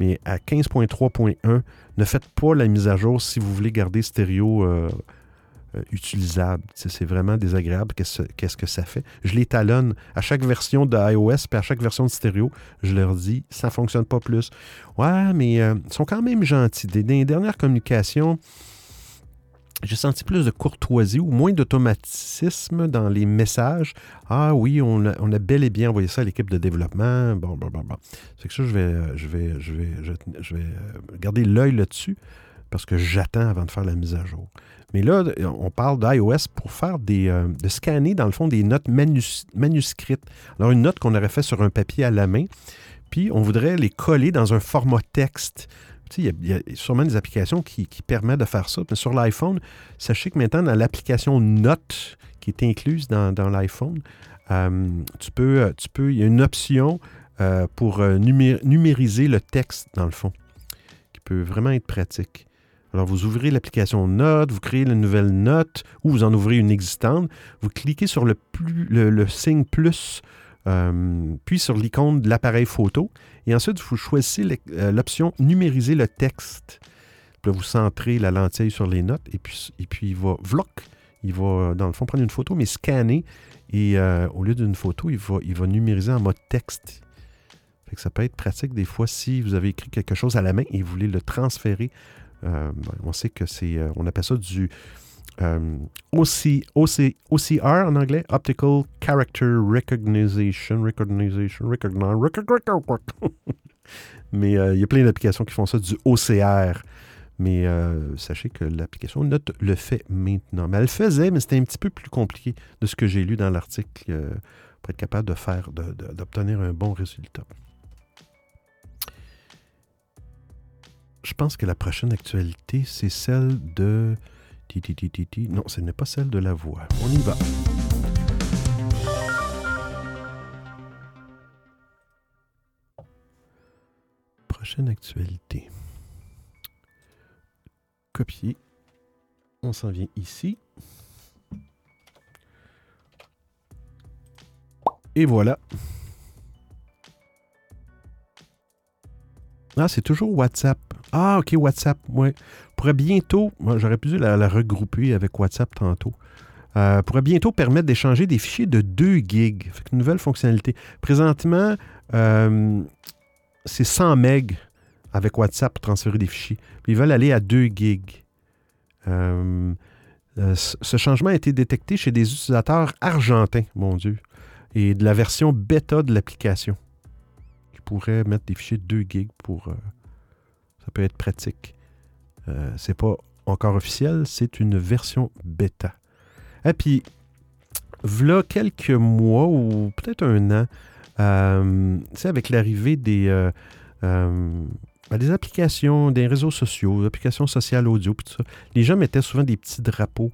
mais à 15.3.1, ne faites pas la mise à jour si vous voulez garder stéréo euh, euh, utilisable. C'est vraiment désagréable. Qu'est-ce que ça fait? Je les talonne à chaque version de iOS puis à chaque version de stéréo. Je leur dis, ça ne fonctionne pas plus. Ouais, mais euh, ils sont quand même gentils. Dans les dernières communications, j'ai senti plus de courtoisie ou moins d'automatisme dans les messages. Ah oui, on a, bel et bien envoyé ça à l'équipe de développement. Bon, bon, bon, bon. C'est que ça, je vais, je vais, je vais, je vais garder l'œil là-dessus parce que j'attends avant de faire la mise à jour. Mais là, on parle d'iOS pour faire des, euh, scanner, dans le fond, des notes manuscrites. Alors, une note qu'on aurait fait sur un papier à la main, puis on voudrait les coller dans un format texte. Tu sais, il y, a sûrement des applications qui, permettent de faire ça. Mais sur l'iPhone, sachez que maintenant, dans l'application Note qui est incluse dans, l'iPhone, euh, tu, euh, il y a une option pour numériser le texte, dans le fond, qui peut vraiment être pratique. Alors, vous ouvrez l'application Note, vous créez une nouvelle note ou vous en ouvrez une existante. Vous cliquez sur le, plus, signe plus, euh, puis sur l'icône de l'appareil photo. Et ensuite, vous choisissez euh, l'option Numériser le texte. Puis vous centrez la lentille sur les notes et puis, et puis il va vloc. Il va, dans le fond, prendre une photo, mais scanner. Et euh, au lieu d'une photo, il va, numériser en mode texte. Fait ça peut être pratique des fois si vous avez écrit quelque chose à la main et vous voulez le transférer on sait que c'est, euh, on appelle ça du euh, OCR en anglais, Optical Character Recognition, Recognition, Recognition, Mais il y a plein d'applications qui font ça du OCR. Mais sachez que l'application Note le fait maintenant. Mais elle le faisait, mais c'était un petit peu plus compliqué de ce que j'ai lu dans l'article pour être capable de faire, d'obtenir un bon résultat. Je pense que la prochaine actualité, c'est celle de... Non, ce n'est pas celle de la voix. On y va. Prochaine actualité. Copier. On s'en vient ici. Et voilà. Ah, c'est toujours WhatsApp. Ah, OK, WhatsApp, oui. Pourrait bientôt, j'aurais pu la, regrouper avec WhatsApp tantôt. Euh, pourrait bientôt permettre d'échanger des fichiers de 2 gigs. Fait une nouvelle fonctionnalité. Présentement, euh, c'est 100 MB avec WhatsApp pour transférer des fichiers. Ils veulent aller à 2 gigs. Euh, ce changement a été détecté chez des utilisateurs argentins, mon Dieu, et de la version bêta de l'application, pourrait mettre des fichiers de 2 gigs pour ça peut être pratique. Euh, c'est pas encore officiel, c'est une version bêta. Et puis, voilà quelques mois ou peut-être un an, euh, avec l'arrivée des, euh, euh, ben, des applications, des réseaux sociaux, des applications sociales audio, puis tout ça, les gens mettaient souvent des petits drapeaux,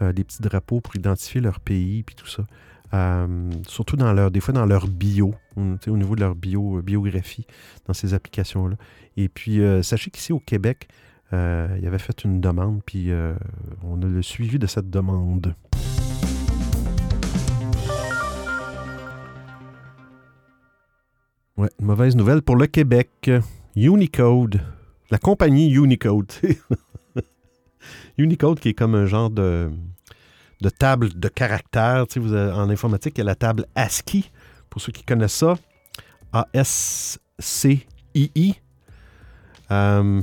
des petits drapeaux pour identifier leur pays, puis tout ça. Euh, surtout dans leur, des fois dans leur bio, au niveau de leur bio, euh, biographie, dans ces applications-là. Et puis, euh, sachez qu'ici au Québec, il avait fait une demande, puis on a le suivi de cette demande. Ouais, mauvaise nouvelle pour le Québec. Unicode. La compagnie Unicode. <laughs> Unicode qui est comme un genre de, de table de caractères. Tu sais, avez- en informatique, il y a la table ASCII, pour ceux qui connaissent ça. A-S-C-I-I. Euh,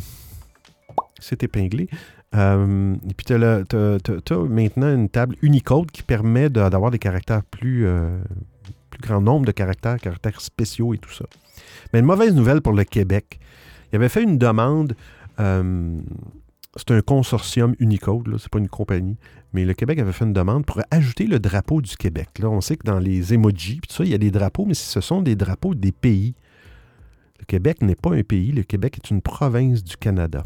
c'est épinglé. Euh, et puis, tu as, maintenant une table Unicode qui permet d'avoir des caractères plus, euh, plus grand nombre de caractères, caractères spéciaux et tout ça. Mais une mauvaise nouvelle pour le Québec. Il avait fait une demande. euh, c'est un consortium Unicode, c'est pas une compagnie. Mais le Québec avait fait une demande pour ajouter le drapeau du Québec. Là, on sait que dans les emojis, tout ça, il y a des drapeaux, mais ce sont des drapeaux des pays. Le Québec n'est pas un pays, le Québec est une province du Canada.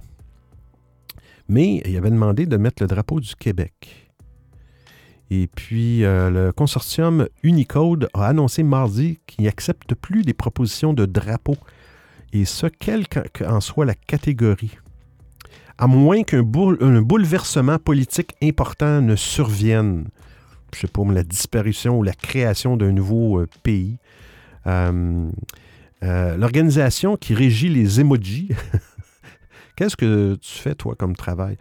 Mais il avait demandé de mettre le drapeau du Québec. Et puis, euh, le consortium Unicode a annoncé mardi qu'il n'accepte plus des propositions de drapeau. Et ce, quelle qu'en soit la catégorie. À moins qu'un boule- un bouleversement politique important ne survienne. Je sais pas, la disparition ou la création d'un nouveau euh, pays. Euh, euh, L'organisation qui régit les emojis. <laughs> Qu'est-ce que tu fais, toi, comme travail?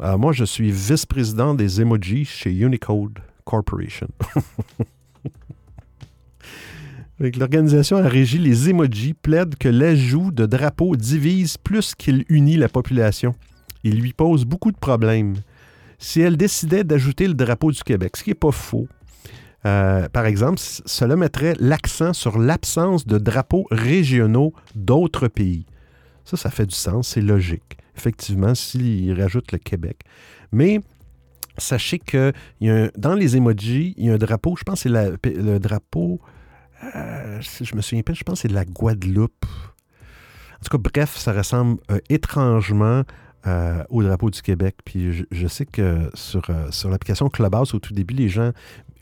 Moi, je suis vice-président des emojis chez Unicode Corporation. <laughs> L'organisation a régi les emojis plaide que l'ajout de drapeaux divise plus qu'il unit la population. Il lui pose beaucoup de problèmes. Si elle décidait d'ajouter le drapeau du Québec, ce qui n'est pas faux, euh, par exemple, cela mettrait l'accent sur l'absence de drapeaux régionaux d'autres pays. Ça, ça fait du sens, c'est logique. Effectivement, s'il rajoute le Québec. Mais sachez que dans les emojis, il y a un drapeau, je pense que c'est le drapeau, euh, je me souviens pas, je pense que c'est de la Guadeloupe. En tout cas, bref, ça ressemble euh, étrangement euh, au drapeau du Québec. Puis je, sais que sur, euh, sur l'application Clubhouse, au tout début, les gens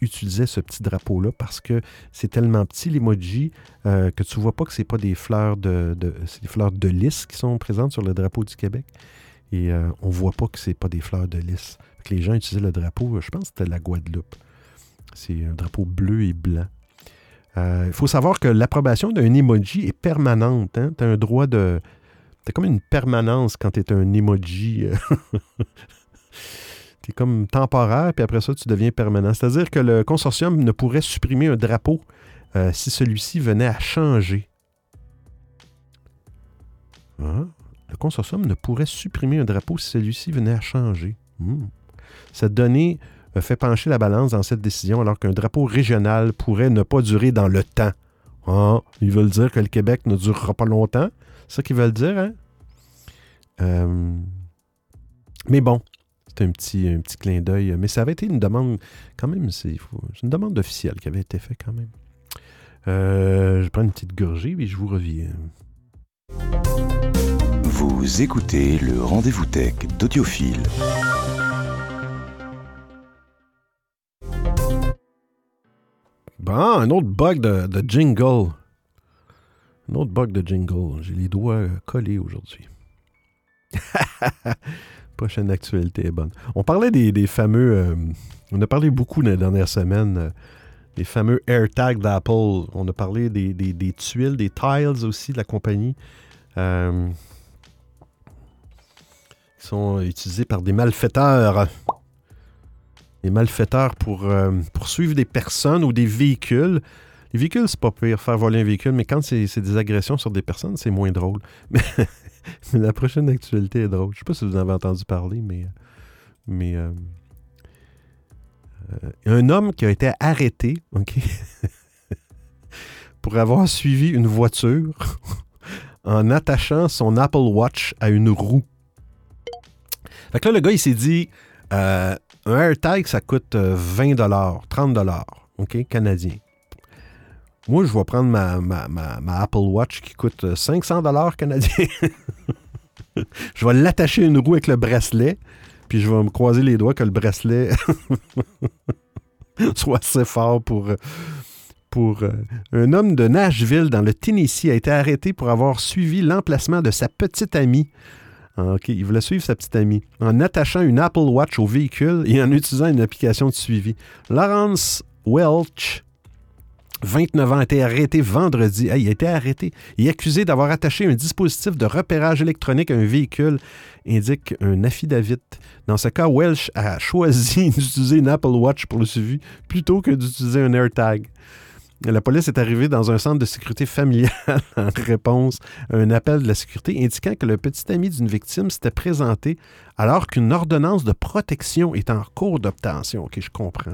utilisaient ce petit drapeau-là parce que c'est tellement petit l'emoji euh, que tu vois pas que c'est pas des fleurs de, de- des fleurs de lys qui sont présentes sur le drapeau du Québec. Et on voit pas que c'est pas des fleurs de lys. Que les gens utilisaient le drapeau, je pense que c'était la Guadeloupe. C'est un drapeau bleu et blanc. Il faut savoir que l'approbation d'un emoji est permanente. Tu as un droit de. Tu comme une permanence quand tu es un emoji. <laughs> tu es comme temporaire, puis après ça, tu deviens permanent. C'est-à-dire que le consortium ne pourrait supprimer un drapeau euh, si celui-ci venait à changer. Ah, Le consortium ne pourrait supprimer un drapeau si celui-ci venait à changer. Hmm. Cette donnée euh, fait pencher la balance dans cette décision alors qu'un drapeau régional pourrait ne pas durer dans le temps. Ah, ils veulent dire que le Québec ne durera pas longtemps. C'est ça qu'ils veulent dire, hein? Euh, mais bon, c'est un petit, un petit clin d'œil. Mais ça avait été une demande, quand même, c'est une demande officielle qui avait été faite quand même. Euh, je prends une petite gorgée et je vous reviens. Vous écoutez le rendez-vous tech d'Audiophile. Bon, un autre bug de, de jingle. Un autre bug de jingle. J'ai les doigts euh, collés aujourd'hui. <laughs> Prochaine actualité est bonne. On parlait des, fameux. euh, on a parlé beaucoup dans les dernières semaines. euh, les fameux AirTags d'Apple. On a parlé des, tuiles, des tiles aussi de la compagnie. euh, qui sont utilisés par des malfaiteurs. Des malfaiteurs pour poursuivre des personnes ou des véhicules. Les véhicules, c'est pas pire, faire voler un véhicule, mais quand c'est des agressions sur des personnes, c'est moins drôle. Mais, <laughs> la prochaine actualité est drôle. Je sais pas si vous en avez entendu parler, mais. Euh, euh, un homme qui a été arrêté, OK, <laughs> pour avoir suivi une voiture <laughs> en attachant son Apple Watch à une roue. Fait que là, le gars, il s'est dit euh, un AirTag, ça coûte euh, 20 30 OK, canadien. Moi, je vais prendre ma, ma- ma- Apple Watch qui coûte euh, 500 canadiens. <laughs> je vais l'attacher à une roue avec le bracelet, puis je vais me croiser les doigts que le bracelet <laughs> soit assez fort pour... euh, pour euh, un homme de Nashville, dans le Tennessee, a été arrêté pour avoir suivi l'emplacement de sa petite amie ah, OK, il voulait suivre sa petite amie en attachant une Apple Watch au véhicule et en utilisant une application de suivi. Lawrence Welch 29 ans, a été arrêté vendredi. il a été arrêté. Il est accusé d'avoir attaché un dispositif de repérage électronique à un véhicule, indique un affidavit. Dans ce cas, Welsh a choisi <laughs> d'utiliser une Apple Watch pour le suivi plutôt que d'utiliser un AirTag. La police est arrivée dans un centre de sécurité familiale <laughs> en réponse à un appel de la sécurité indiquant que le petit ami d'une victime s'était présenté alors qu'une ordonnance de protection est en cours d'obtention. OK, je comprends.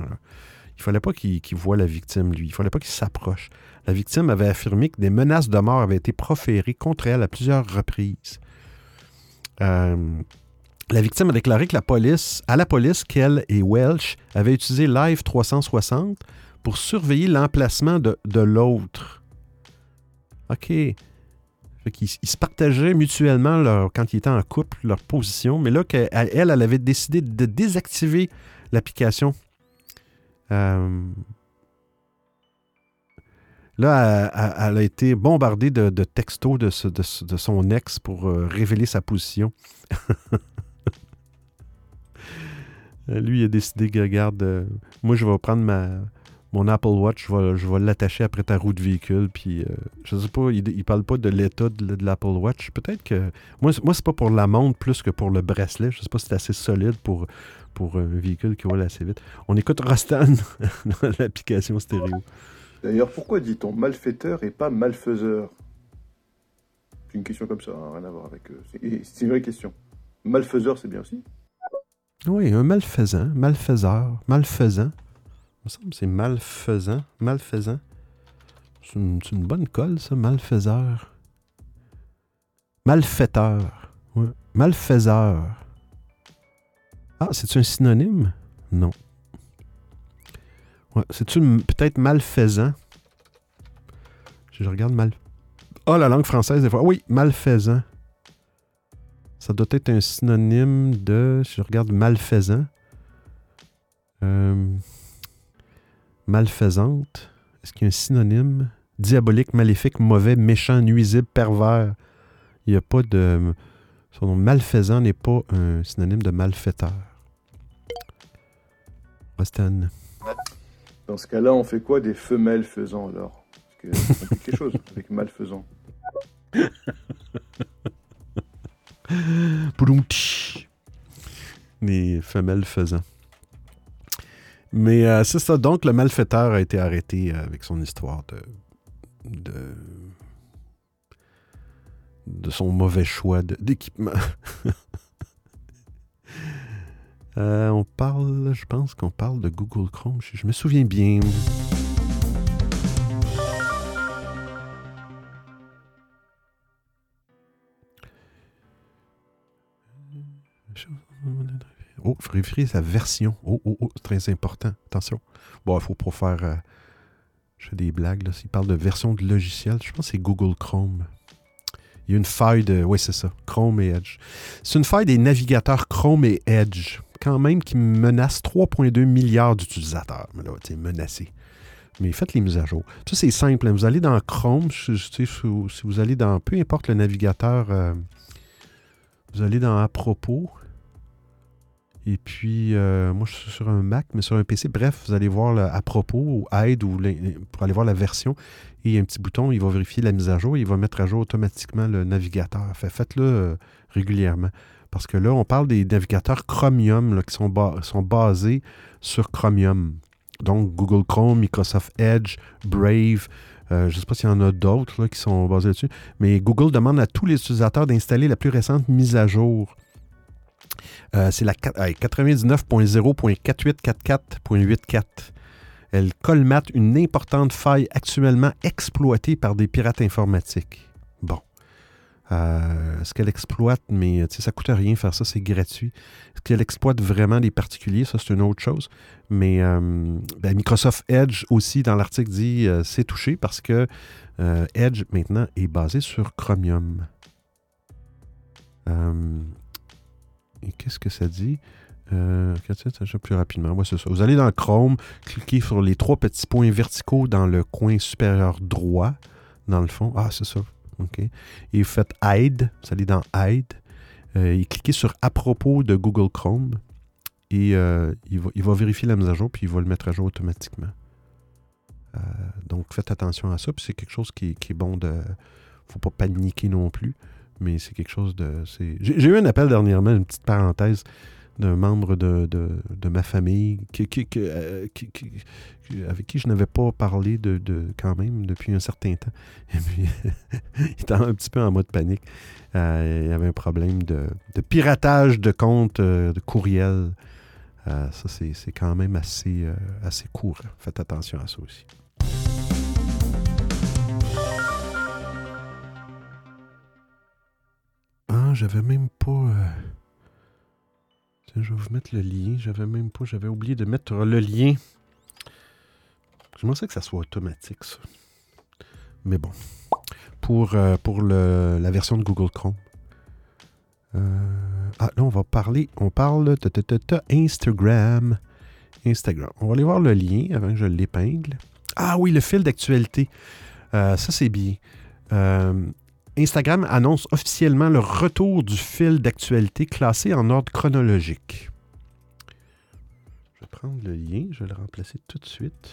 Il fallait pas qu'il voie la victime, lui. Il fallait pas qu'il s'approche. La victime avait affirmé que des menaces de mort avaient été proférées contre elle à plusieurs reprises. Euh, la victime a déclaré que la police, à la police qu'elle et Welsh avaient utilisé Live 360 pour surveiller l'emplacement de, l'autre. OK. ils, se partageaient mutuellement quand ils étaient en couple leur position, mais là, elle, elle avait décidé de désactiver l'application. Euh, là, elle, a été bombardée de, textos de, son ex pour euh, révéler sa position. <laughs> Lui, il a décidé que, regarde, euh, moi, je vais prendre ma, mon Apple Watch, je vais, l'attacher après ta roue de véhicule. Puis, je sais pas, il, ne parle pas de l'état de, l'Apple Watch. Peut-être que. Moi, moi c'est pas pour la montre plus que pour le bracelet. Je sais pas si c'est assez solide pour, pour un véhicule qui roule assez vite. On écoute Rostan <laughs> dans l'application stéréo. D'ailleurs, pourquoi dit-on malfaiteur et pas malfaiseur? C'est une question comme ça, hein, rien à voir avec. Euh, c'est une vraie question. Malfaiseur, c'est bien aussi? Oui, un malfaisant, malfaiseur, malfaisant. Il me semble que c'est malfaisant. Malfaisant. C'est une, bonne colle, ça, malfaiseur. Malfaiteur. Malfaiseur. Ah, c'est-tu un synonyme? Non. C'est-tu peut-être malfaisant? Je regarde mal. Ah, la langue française, des fois. Oui, malfaisant. Ça doit être un synonyme de. Si je regarde malfaisant. Euh, malfaisante. Est-ce qu'il y a un synonyme? Diabolique, maléfique, mauvais, méchant, nuisible, pervers. Il n'y a pas de. Son nom malfaisant n'est pas un synonyme de malfaiteur. Dans ce cas-là, on fait quoi des femelles faisant alors? Parce que ça quelque chose avec malfaisant. <laughs> Les femelles faisant. Mais euh, c'est ça. Donc, le malfaiteur a été arrêté euh, avec son histoire de, de, de son mauvais choix d'équipement. <laughs> Euh, on parle, je pense qu'on parle de Google Chrome. Je, me souviens bien. Oh, vérifier sa version. Oh, oh, oh, très important. Attention. Bon, il faut pas faire. Euh, je fais des blagues. Là. S'il parle de version de logiciel, je pense que c'est Google Chrome. Il y a une faille de. Oui, c'est ça. Chrome et Edge. C'est une faille des navigateurs Chrome et Edge, quand même, qui menace 3,2 milliards d'utilisateurs. Mais là, tu menacé. Mais faites les mises à jour. Ça, c'est simple. Hein. Vous allez dans Chrome, si vous allez dans peu importe le navigateur, euh, vous allez dans À propos. Et puis, euh, moi, je suis sur un Mac, mais sur un PC. Bref, vous allez voir à propos ou aide ou pour aller voir la version. Et il y a un petit bouton, il va vérifier la mise à jour. Et il va mettre à jour automatiquement le navigateur. Faites-le euh, régulièrement. Parce que là, on parle des navigateurs Chromium qui sont, basés sur Chromium. Donc, Google Chrome, Microsoft Edge, Brave. Euh, je ne sais pas s'il y en a d'autres qui sont basés là-dessus. Mais Google demande à tous les utilisateurs d'installer la plus récente mise à jour euh, c'est la 99.0.4844.84. Elle colmate une importante faille actuellement exploitée par des pirates informatiques. Euh, ce qu'elle exploite, mais ça coûte rien faire ça, c'est gratuit. Est-ce qu'elle exploite vraiment des particuliers? Ça, c'est une autre chose. Mais euh, ben, Microsoft Edge aussi, dans l'article, dit c'est touché parce que Edge, maintenant, est basé sur Chromium. Et qu'est-ce que ça dit? Euh, plus rapidement. Vous allez dans Chrome, cliquez sur les trois petits points verticaux dans le coin supérieur droit, dans le fond. Ah, c'est ça. Et faites Hide. Vous allez dans Hide. Euh, et cliquez sur À propos de Google Chrome. Et euh, il, va, vérifier la mise à jour, puis il va le mettre à jour automatiquement. donc, faites attention à ça. Puis c'est quelque chose qui, qui est bon de... faut pas paniquer non plus mais c'est quelque chose de. J'ai eu un appel dernièrement, une petite parenthèse, d'un membre de, de, ma famille euh, avec qui je n'avais pas parlé de, quand même depuis un certain temps. Et puis, <laughs> il était un petit peu en mode panique. Euh, il y avait un problème de, piratage de comptes euh, de courriel. ça, c'est quand même assez, assez court. Faites attention à ça aussi. Ah, j'avais même pas je vais vous mettre le lien. J'avais même pas, j'avais oublié de mettre le lien. Je pensais que ça soit automatique, ça. Mais bon. Pour, euh, pour la version de Google Chrome. Euh, ah, là, on va parler. On parle de, Instagram. Instagram. On va aller voir le lien avant que je l'épingle. Ah oui, le fil d'actualité. Euh, ça, c'est bien. Instagram annonce officiellement le retour du fil d'actualité classé en ordre chronologique. Je vais prendre le lien, je vais le remplacer tout de suite.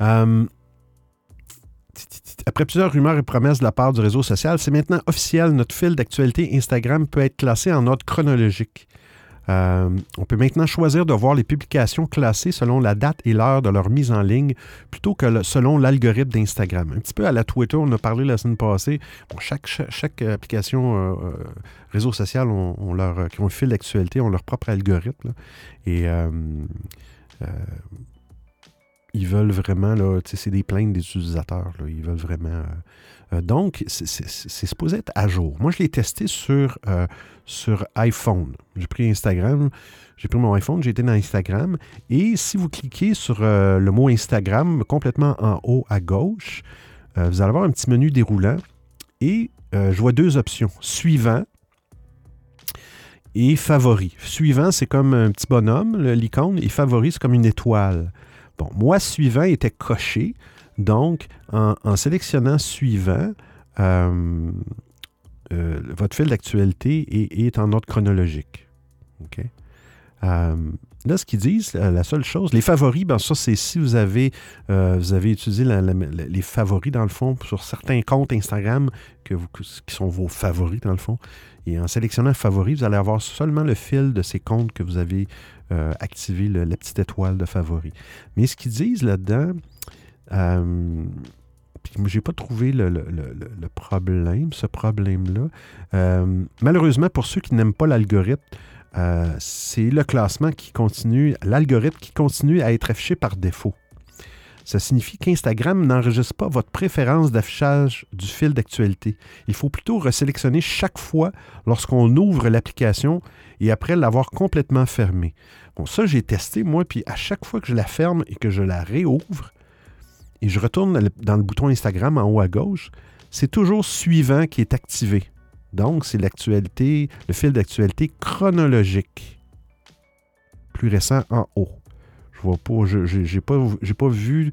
Euh, après plusieurs rumeurs et promesses de la part du réseau social, c'est maintenant officiel, notre fil d'actualité Instagram peut être classé en ordre chronologique. Euh, on peut maintenant choisir de voir les publications classées selon la date et l'heure de leur mise en ligne plutôt que selon l'algorithme d'Instagram. Un petit peu à la Twitter, on a parlé la semaine passée. chaque, chaque, application euh, euh, réseau social qui ont un fil d'actualité, ont leur propre algorithme. et ils veulent vraiment, c'est des plaintes des utilisateurs. ils veulent vraiment euh, donc, c'est supposé être à jour. Moi, je l'ai testé sur, euh, sur iPhone. J'ai pris Instagram, j'ai pris mon iPhone, j'ai été dans Instagram. Et si vous cliquez sur euh, le mot Instagram complètement en haut à gauche, vous allez avoir un petit menu déroulant. Et je vois deux options. Suivant et favori. Suivant, c'est comme un petit bonhomme, l'icône, et favori, c'est comme une étoile. Bon, moi, suivant était coché. Donc, en, sélectionnant suivant, euh, euh, votre fil d'actualité est, en ordre chronologique. Euh, là, ce qu'ils disent, la seule chose, les favoris, ben ça, c'est si vous avez, vous avez utilisé les favoris, dans le fond, sur certains comptes Instagram qui sont vos favoris, dans le fond. Et en sélectionnant favoris, vous allez avoir seulement le fil de ces comptes que vous avez activé, la petite étoile de favoris. Mais ce qu'ils disent là-dedans, euh, j'ai pas trouvé le, problème, ce problème-là. Euh, malheureusement, pour ceux qui n'aiment pas l'algorithme, euh, c'est le classement qui continue, l'algorithme qui continue à être affiché par défaut. Ça signifie qu'Instagram n'enregistre pas votre préférence d'affichage du fil d'actualité. Il faut plutôt resélectionner chaque fois lorsqu'on ouvre l'application et après l'avoir complètement fermée. Bon, ça, j'ai testé, moi, puis à chaque fois que je la ferme et que je la réouvre, et je retourne dans le bouton Instagram en haut à gauche, c'est toujours suivant qui est activé. Donc, c'est l'actualité, le fil d'actualité chronologique. Plus récent en haut. Je vois pas, je n'ai pas, pas vu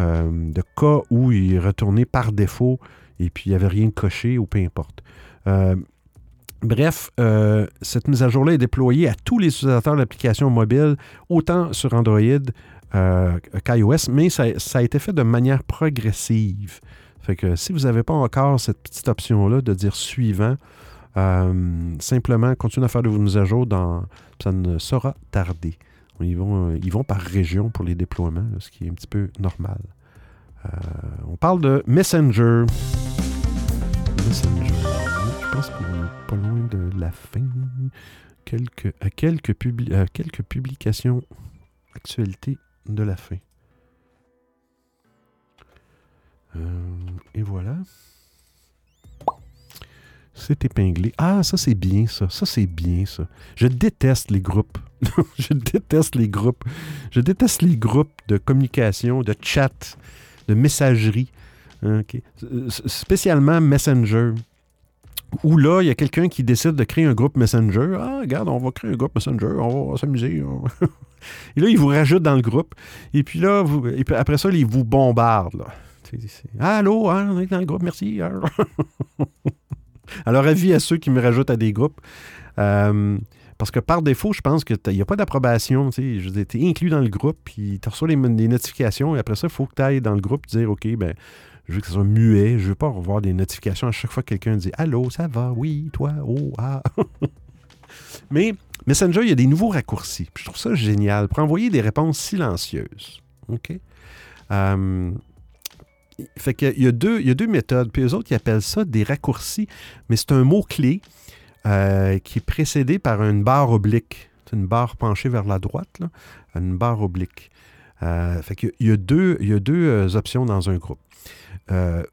euh, de cas où il est retourné par défaut et puis il n'y avait rien coché ou peu importe. Euh, bref, euh, cette mise à jour-là est déployée à tous les utilisateurs d'applications mobiles, autant sur Android euh, mais ça, a été fait de manière progressive. Fait que si vous n'avez pas encore cette petite option-là de dire suivant, euh, simplement continuez à faire de vos mises à jour, dans, ça ne sera tardé. Ils vont, euh, ils vont par région pour les déploiements, ce qui est un petit peu normal. on parle de Messenger. Messenger. Je pense qu'on est pas loin de la fin. Quelques, quelques publications, actualités de la fin. Euh, et voilà. C'est épinglé. Ah, ça c'est bien ça. Ça c'est bien ça. Je déteste les groupes. <laughs> je déteste les groupes. Je déteste les groupes de communication, de chat, de messagerie. Spécialement Messenger. Où là, il y a quelqu'un qui décide de créer un groupe Messenger. Ah, regarde, on va créer un groupe Messenger, on va s'amuser. <laughs> et là, il vous rajoute dans le groupe. Et puis là, après ça, il vous bombarde. Là. allô, hein, on est dans le groupe, merci. <laughs> Alors, avis à ceux qui me rajoutent à des groupes. Euh, Parce que par défaut, je pense qu'il n'y a pas d'approbation. Tu été inclus dans le groupe, puis tu reçois les, notifications, et après ça, il faut que tu ailles dans le groupe dire OK, ben je veux que ce soit muet, je ne veux pas revoir des notifications à chaque fois que quelqu'un dit Allô, ça va, oui, toi, oh, ah. <laughs> Mais Messenger, il y a des nouveaux raccourcis. Je trouve ça génial pour envoyer des réponses silencieuses. OK? Euh, fait qu'il y il y a deux méthodes. Puis eux autres, ils appellent ça des raccourcis, mais c'est un mot-clé euh, qui est précédé par une barre oblique. C'est une barre penchée vers la droite, là, une barre oblique. Euh, fait il y a deux options dans un groupe.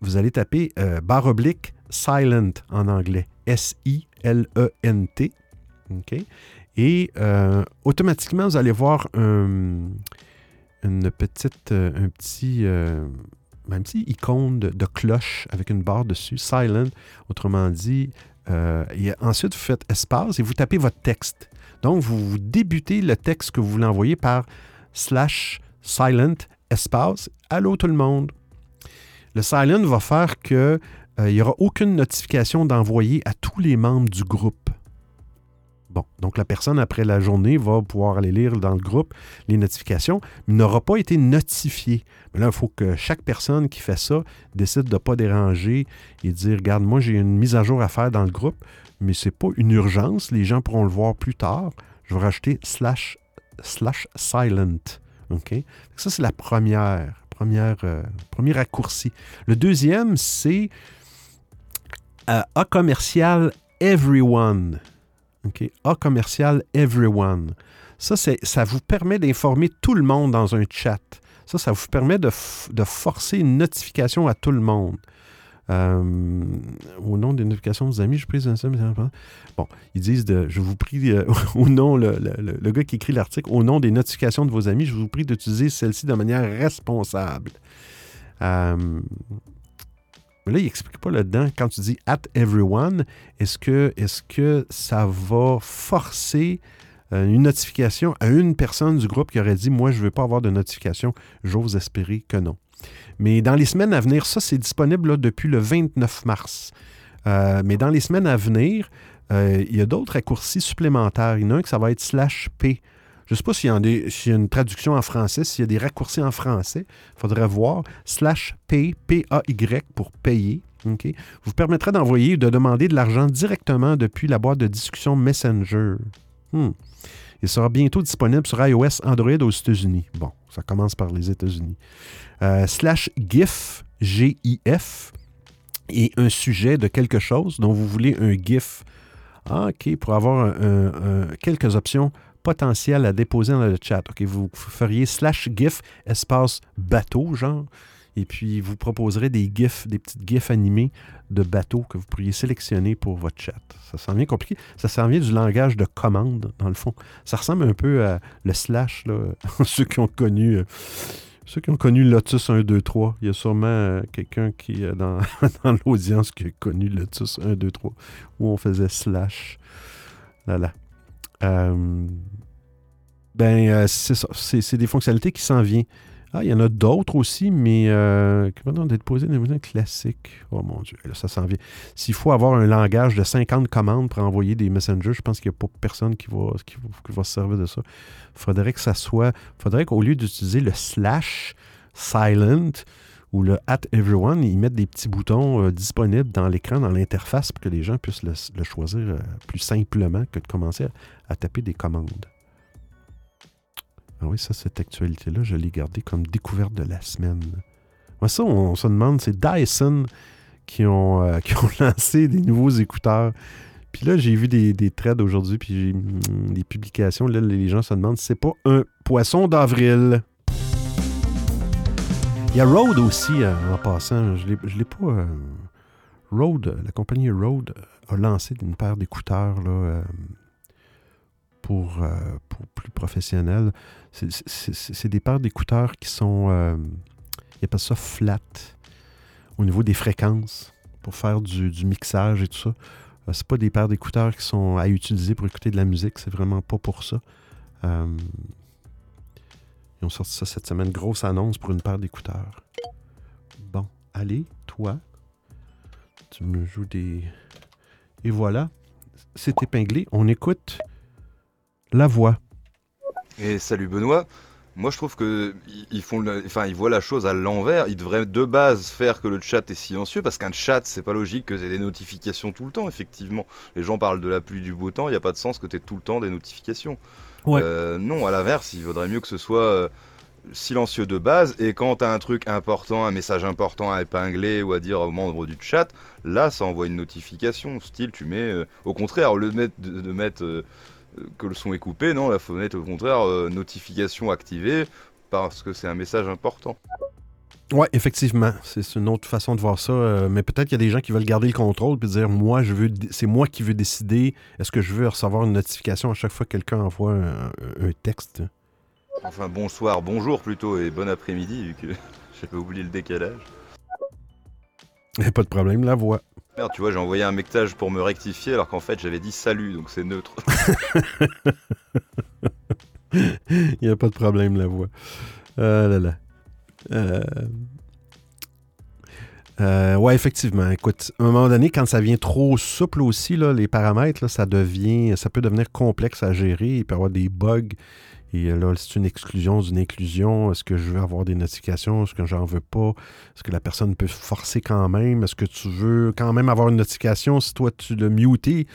vous allez taper barre oblique silent en anglais. S-I-L-E-N-T. OK? Et automatiquement, vous allez voir un, une petite, un petit icône de, cloche avec une barre dessus, silent, autrement dit. Euh, ensuite, vous faites espace et vous tapez votre texte. Donc, vous, débutez le texte que vous voulez envoyer par slash silent espace Allô tout le monde. Le silent va faire qu'il euh, n'y aura aucune notification d'envoyer à tous les membres du groupe. Bon, donc la personne, après la journée, va pouvoir aller lire dans le groupe les notifications, mais n'aura pas été notifiée. Mais là, il faut que chaque personne qui fait ça décide de ne pas déranger et dire, regarde, moi, j'ai une mise à jour à faire dans le groupe, mais ce n'est pas une urgence, les gens pourront le voir plus tard. Je vais rajouter slash, slash silent. OK? Ça, c'est la première, première, euh, premier raccourci. Le deuxième, c'est euh, A commercial everyone. A commercial everyone. Ça, ça vous permet d'informer tout le monde dans un chat. Ça, ça vous permet de, forcer une notification à tout le monde. Euh, au nom des notifications de vos amis, je prie Bon, ils disent de, je vous prie, euh, <laughs> au nom, le, gars qui écrit l'article, au nom des notifications de vos amis, je vous prie d'utiliser celle-ci de manière responsable. Euh, mais là, il n'explique pas là-dedans, quand tu dis at everyone, est-ce que, est que ça va forcer euh, une notification à une personne du groupe qui aurait dit Moi, je ne veux pas avoir de notification J'ose espérer que non. Mais dans les semaines à venir, ça, c'est disponible depuis le 29 mars. Euh, mais dans les semaines à venir, euh, il y a d'autres raccourcis supplémentaires. Il y en a un qui ça va être slash P. Je ne sais pas s'il y, a une traduction en français, s'il y a des raccourcis en français. Il faudrait voir. Slash P, P-A-Y pour payer. Vous permettrez d'envoyer ou de demander de l'argent directement depuis la boîte de discussion Messenger. Hmm. Il sera bientôt disponible sur iOS, Android aux États-Unis. Bon, ça commence par les États-Unis. Euh, slash GIF, G-I-F, et un sujet de quelque chose dont vous voulez un GIF. Ah, OK, pour avoir quelques options potentiel à déposer dans le chat. Vous feriez slash GIF espace bateau, genre, et puis vous proposerez des GIFs, des petites GIFs animés de bateaux que vous pourriez sélectionner pour votre chat. Ça s'en vient compliqué. Ça s'en vient du langage de commande, dans le fond. Ça ressemble un peu à le slash, là, <laughs> ceux qui ont connu. Euh, ceux qui ont connu Lotus 1, 2, 3, il y a sûrement euh, quelqu'un qui dans, <laughs> dans l'audience qui a connu Lotus 1, 2, 3, où on faisait slash. Là, là. Euh, ben, euh, c'est des fonctionnalités qui s'en viennent. Ah, il y en a d'autres aussi, mais euh, comment d'être posé dans un classique. Oh mon Dieu, là, ça s'en vient. S'il faut avoir un langage de 50 commandes pour envoyer des messengers, je pense qu'il n'y a pas personne qui va, qui, va, se servir de ça. Il faudrait que ça soit. Faudrait qu'au lieu d'utiliser le slash silent ou le at everyone, ils mettent des petits boutons euh, disponibles dans l'écran, dans l'interface, pour que les gens puissent le, choisir euh, plus simplement que de commencer à taper des commandes. Ah oui, ça, cette actualité-là, je l'ai gardée comme découverte de la semaine. Moi, ça, on, se demande, c'est Dyson qui ont, euh, <laughs> qui ont lancé des nouveaux écouteurs. Puis là, j'ai vu des, des threads aujourd'hui, puis j'ai hmm, des publications. Là, les gens se demandent c'est pas un poisson d'avril? Il y a Rode aussi, euh, en passant. Je ne l'ai pas. Euh, Rode, la compagnie Rode a lancé une paire d'écouteurs là, pour, pour plus professionnels. C'est des paires d'écouteurs qui sont, euh, ils appellent ça flat, au niveau des fréquences, pour faire du, mixage et tout ça. Euh, c'est pas des paires d'écouteurs qui sont à utiliser pour écouter de la musique, c'est vraiment pas pour ça. Euh, ils ont sorti ça cette semaine, grosse annonce pour une paire d'écouteurs. Bon, allez, toi, tu me joues des... Et voilà, c'est épinglé. On écoute la voix. Et salut Benoît. Moi, je trouve que ils font, enfin, ils voient la chose à l'envers. Ils devraient de base faire que le chat est silencieux, parce qu'un chat, c'est pas logique que c'est des notifications tout le temps. Effectivement, les gens parlent de la pluie du beau temps. Il n'y a pas de sens que tu aies tout le temps des notifications. Euh, non, à l'inverse, il vaudrait mieux que ce soit euh, silencieux de base. Et quand tu as un truc important, un message important à épingler ou à dire au membre du chat, là, ça envoie une notification. Style, tu mets, euh, au contraire, au lieu de mettre, de mettre que le son est coupé, non, la fenêtre au contraire euh, notification activée parce que c'est un message important. Ouais, effectivement, c'est une autre façon de voir ça. Euh, mais peut-être qu'il y a des gens qui veulent garder le contrôle et dire moi, je veux, c'est moi qui veux décider. Est-ce que je veux recevoir une notification à chaque fois que quelqu'un envoie un, texte? Enfin, bonsoir, bonjour plutôt et bon après-midi vu que <laughs> j'avais oublié le décalage. <laughs> Pas de problème, la voix. Merde, tu vois, j'ai envoyé un message pour me rectifier alors qu'en fait j'avais dit salut, donc c'est neutre. <laughs> Il n'y a pas de problème, la voix. Ah là là. Euh... Euh, ouais, effectivement. Écoute, à un moment donné, quand ça vient trop souple aussi, là, les paramètres, ça devient, ça peut devenir complexe à gérer. Il peut y avoir des bugs et là, c'est une exclusion d'une inclusion. Est-ce que je veux avoir des notifications? Est-ce que j'en veux pas? Est-ce que la personne peut forcer quand même? Est-ce que tu veux quand même avoir une notification si toi tu l'as muté?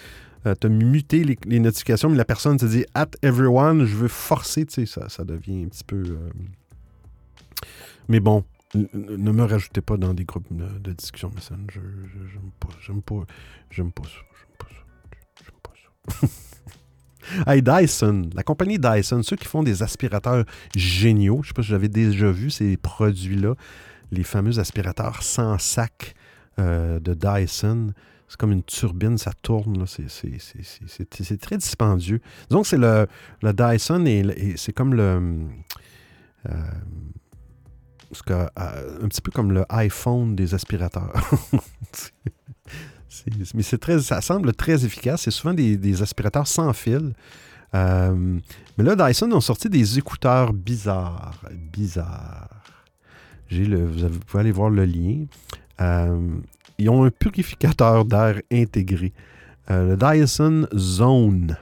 Euh, tu as muté les, notifications, mais la personne te dit at everyone, je veux forcer, tu sais, ça, ça devient un petit peu. Euh, mais bon, ne me rajoutez pas dans des groupes de, discussion Messenger. J'aime pas, j'aime pas, j'aime pas ça. J'aime pas ça. J'aime pas ça. <laughs> Hey, Dyson, la compagnie Dyson, ceux qui font des aspirateurs géniaux, je ne sais pas si j'avais déjà vu ces produits-là, les fameux aspirateurs sans sac euh, de Dyson. C'est comme une turbine, ça tourne. C'est très dispendieux. Donc, c'est le, le, Dyson et, c'est comme le. Euh, euh, un petit peu comme le iPhone des aspirateurs. <laughs> mais c'est très, ça semble très efficace. C'est souvent des, aspirateurs sans fil. Euh, mais là, Dyson ont sorti des écouteurs bizarres. Bizarres. Vous, pouvez aller voir le lien. Euh, ils ont un purificateur d'air intégré. Euh, le Dyson Zone.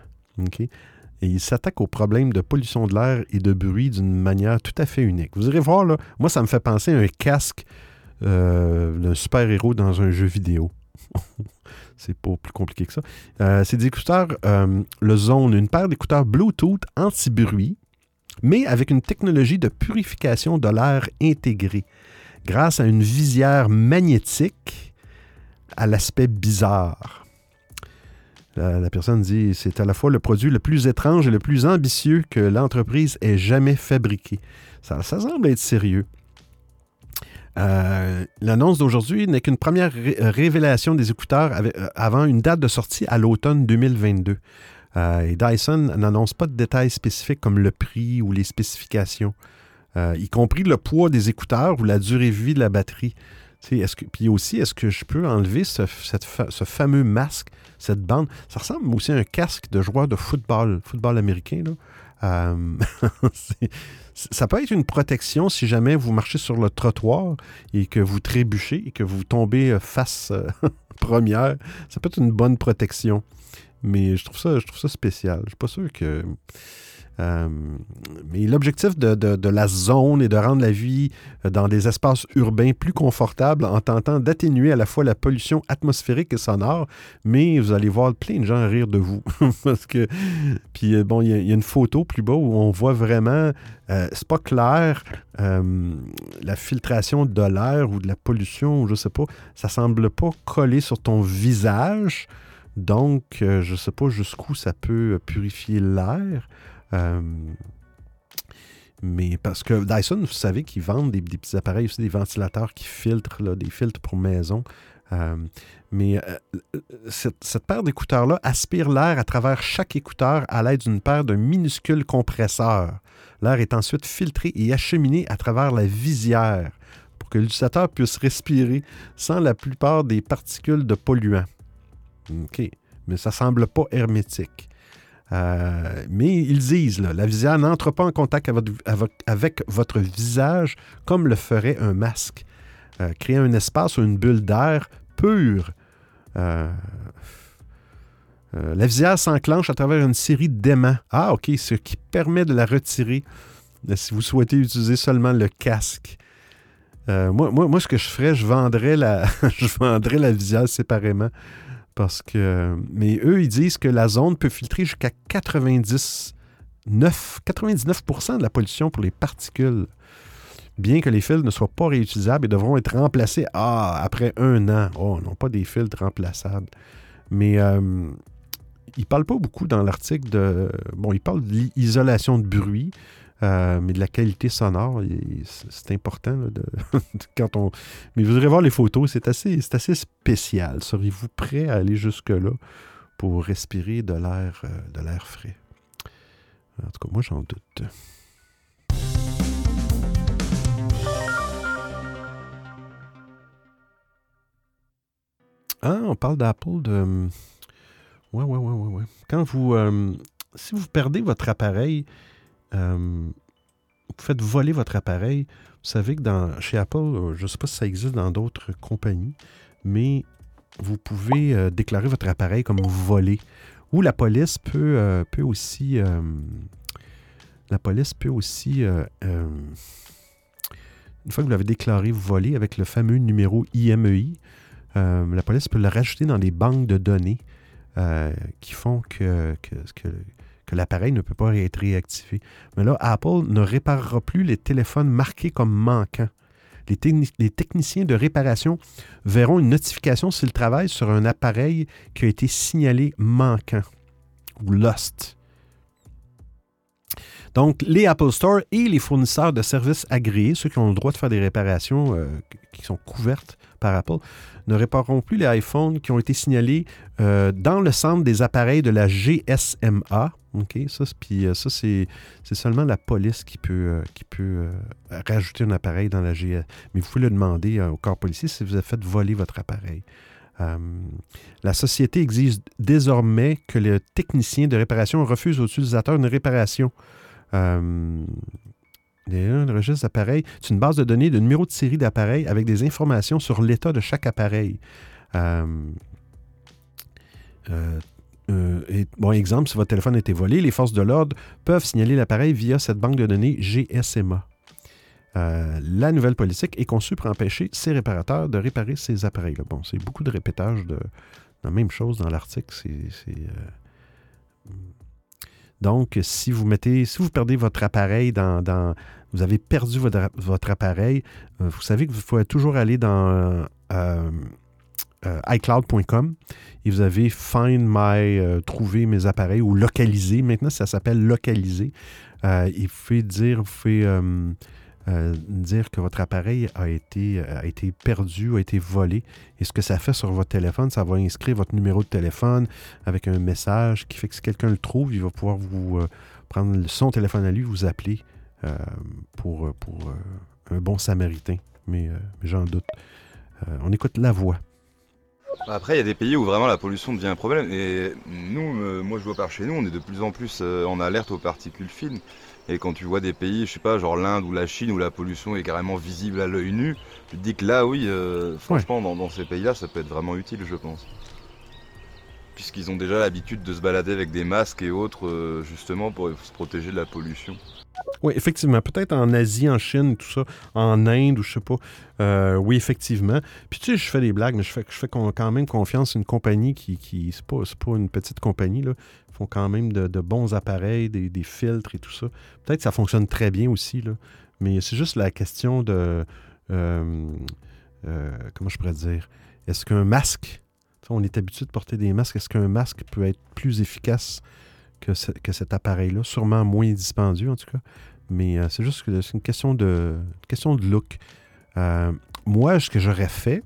Et il s'attaque au problème de pollution de l'air et de bruit d'une manière tout à fait unique. Vous irez voir, là, moi, ça me fait penser à un casque d'un super-héros dans un jeu vidéo. <laughs> c'est pas plus compliqué que ça. Euh, c'est des écouteurs, euh, le Zone, une paire d'écouteurs Bluetooth anti-bruit, mais avec une technologie de purification de l'air intégrée, grâce à une visière magnétique à l'aspect bizarre. La, personne dit c'est à la fois le produit le plus étrange et le plus ambitieux que l'entreprise ait jamais fabriqué. ça semble être sérieux. Euh, l'annonce d'aujourd'hui n'est qu'une première euh, révélation des écouteurs euh, avant une date de sortie à l'automne 2022. et Dyson n'annonce pas de détails spécifiques comme le prix ou les spécifications, y compris le poids des écouteurs ou la durée de vie de la batterie. Puis aussi, est-ce que je peux enlever ce, ce, fameux masque, cette bande? Ça ressemble aussi à un casque de joueur de football, football américain. Là. <laughs> Ça peut être une protection si jamais vous marchez sur le trottoir et que vous trébuchez et que vous tombez euh, face euh, <laughs> première. Ça peut être une bonne protection. Mais je trouve ça, je trouve ça spécial. Je ne suis pas sûr que euh, mais l'objectif de, la zone est de rendre la vie euh, dans des espaces urbains plus confortables en tentant d'atténuer à la fois la pollution atmosphérique et sonore, mais vous allez voir plein de gens rire de vous. <laughs> Parce que, puis euh, bon, il y, a une photo plus bas où on voit vraiment, c'est pas clair, la filtration de l'air ou de la pollution, je sais pas, ça semble pas coller sur ton visage. Donc, je ne sais pas jusqu'où ça peut purifier l'air. Euh, mais parce que Dyson, vous savez qu'ils vendent des, petits appareils aussi, des ventilateurs qui filtrent, des filtres pour maison. Euh, mais euh, cette, paire d'écouteurs-là aspire l'air à travers chaque écouteur à l'aide d'une paire de minuscules compresseurs. L'air est ensuite filtré et acheminé à travers la visière pour que l'utilisateur puisse respirer sans la plupart des particules de polluants. OK. Mais ça semble pas hermétique. Euh, mais ils disent, la visière n'entre pas en contact avec, votre visage comme le ferait un masque. Euh, créer un espace ou une bulle d'air pur. Euh, Euh, la visière s'enclenche à travers une série d'aimants. Ah, OK, ce qui permet de la retirer si vous souhaitez utiliser seulement le casque. Moi, ce que je ferais, je vendrais la, <laughs> je vendrais la visière séparément. Parce que. Mais eux, ils disent que la zone peut filtrer jusqu'à 99, 99% de la pollution pour les particules. Bien que les filtres ne soient pas réutilisables et devront être remplacés ah, après un an. Oh, non, pas des filtres remplaçables. Mais euh, il ne parle pas beaucoup dans l'article de. Bon, il parle de l'isolation de bruit, euh, mais de la qualité sonore. C'est important <laughs> de, quand on. Mais vous irez voir les photos, c'est assez, assez spécial. Seriez-vous prêt à aller jusque-là pour respirer de l'air, euh, l'air frais? En tout cas, moi, j'en doute. Ah, on parle d'Apple de. Ouais, ouais, ouais, ouais, ouais. Quand vous. Euh, si vous perdez votre appareil, euh, vous faites voler votre appareil, vous savez que dans, chez Apple, euh, je ne sais pas si ça existe dans d'autres compagnies, mais vous pouvez déclarer votre appareil comme volé. Ou la police peut, peut aussi. la police peut aussi. une fois que vous l'avez déclaré volé avec le fameux numéro IMEI, e la police peut le rajouter dans les banques de données euh, qui font que, l'appareil ne peut pas être réactivé. Mais là, Apple ne réparera plus les téléphones marqués comme manquants. Les, les, techniciens de réparation verront une notification s'ils travaillent sur un appareil qui a été signalé manquant ou lost. Donc, les Apple Store et les fournisseurs de services agréés, ceux qui ont le droit de faire des réparations euh, qui sont couvertes par Apple, ne répareront plus les iPhones qui ont été signalés euh, dans le centre des appareils de la GSMA. OK, ça, euh, c'est, seulement la police qui peut, qui peut rajouter un appareil dans la GSMA. Mais vous pouvez le demander au corps policier si vous avez fait voler votre appareil. la société exige désormais que le technicien de réparation refuse aux utilisateurs une réparation euh, le registre d'appareils, c'est une base de données de numéro de série d'appareils avec des informations sur l'état de chaque appareil. Euh, euh, bon, exemple, si votre téléphone a été volé, les forces de l'ordre peuvent signaler l'appareil via cette banque de données GSMA. la nouvelle politique est conçue pour empêcher ces réparateurs de réparer ces appareils-là. Bon, c'est beaucoup de répétage de la même chose dans l'article. C'est donc, si vous mettez, si vous perdez votre appareil dans, vous avez perdu votre, appareil, euh, vous savez que vous pouvez toujours aller dans euh, euh, iCloud.com et vous avez Find My, trouver mes appareils ou localiser. Maintenant, ça s'appelle localiser. il faut dire, vous pouvez euh, dire que votre appareil a été, a été perdu, a été volé. Et ce que ça fait sur votre téléphone, ça va inscrire votre numéro de téléphone avec un message qui fait que si quelqu'un le trouve, il va pouvoir vous euh, prendre son téléphone à lui, vous appeler euh, pour, pour un bon samaritain. Mais, j'en doute. on écoute la voix. Après, il y a des pays où vraiment la pollution devient un problème. Et nous, moi je vois par chez nous, on est de plus en plus en alerte aux particules fines. Et quand tu vois des pays, je sais pas, genre l'Inde ou la Chine, où la pollution est carrément visible à l'œil nu, tu te dis que là, oui, euh, franchement, dans, ces pays-là, ça peut être vraiment utile, je pense. Puisqu'ils ont déjà l'habitude de se balader avec des masques et autres, euh, justement, pour se protéger de la pollution. Oui, effectivement. Peut-être en Asie, en Chine, tout ça, en Inde ou je sais pas. Euh, oui, effectivement. Puis tu sais, je fais des blagues, mais je fais, je fais quand même confiance à une compagnie qui, qui c'est pas, pas une petite compagnie, là. Font quand même de, bons appareils, des, filtres et tout ça. Peut-être que ça fonctionne très bien aussi. Mais c'est juste la question de... Euh, euh, comment je pourrais dire? Est-ce qu'un masque... On est habitué de porter des masques. Est-ce qu'un masque peut être plus efficace que, cet appareil-là? Sûrement moins dispendieux, en tout cas. Mais euh, c'est juste une question de, question de look. Moi, ce que j'aurais fait,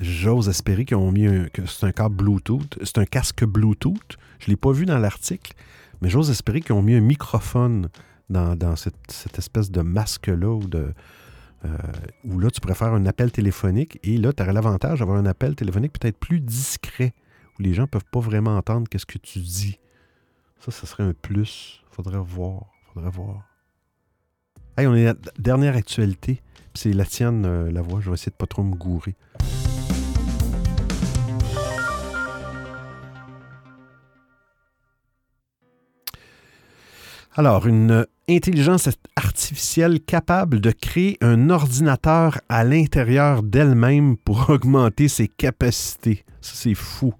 j'ose espérer qu'ils ont mis un, c'est un câble Bluetooth. C'est un casque Bluetooth. Je ne l'ai pas vu dans l'article, mais j'ose espérer qu'ils ont mis un microphone dans, cette, espèce de masque-là ou. Euh, où là, tu pourrais faire un appel téléphonique et là, tu aurais l'avantage d'avoir un appel téléphonique peut-être plus discret où les gens ne peuvent pas vraiment entendre qu'est-ce que tu dis. Ça, ce serait un plus. Faudrait voir. Faudrait voir. Hey, on est à la dernière actualité. C'est la tienne, euh, la voix. Je vais essayer de pas trop me gourer. Alors, une intelligence artificielle capable de créer un ordinateur à l'intérieur d'elle-même pour <laughs> augmenter ses capacités. Ça, c'est fou.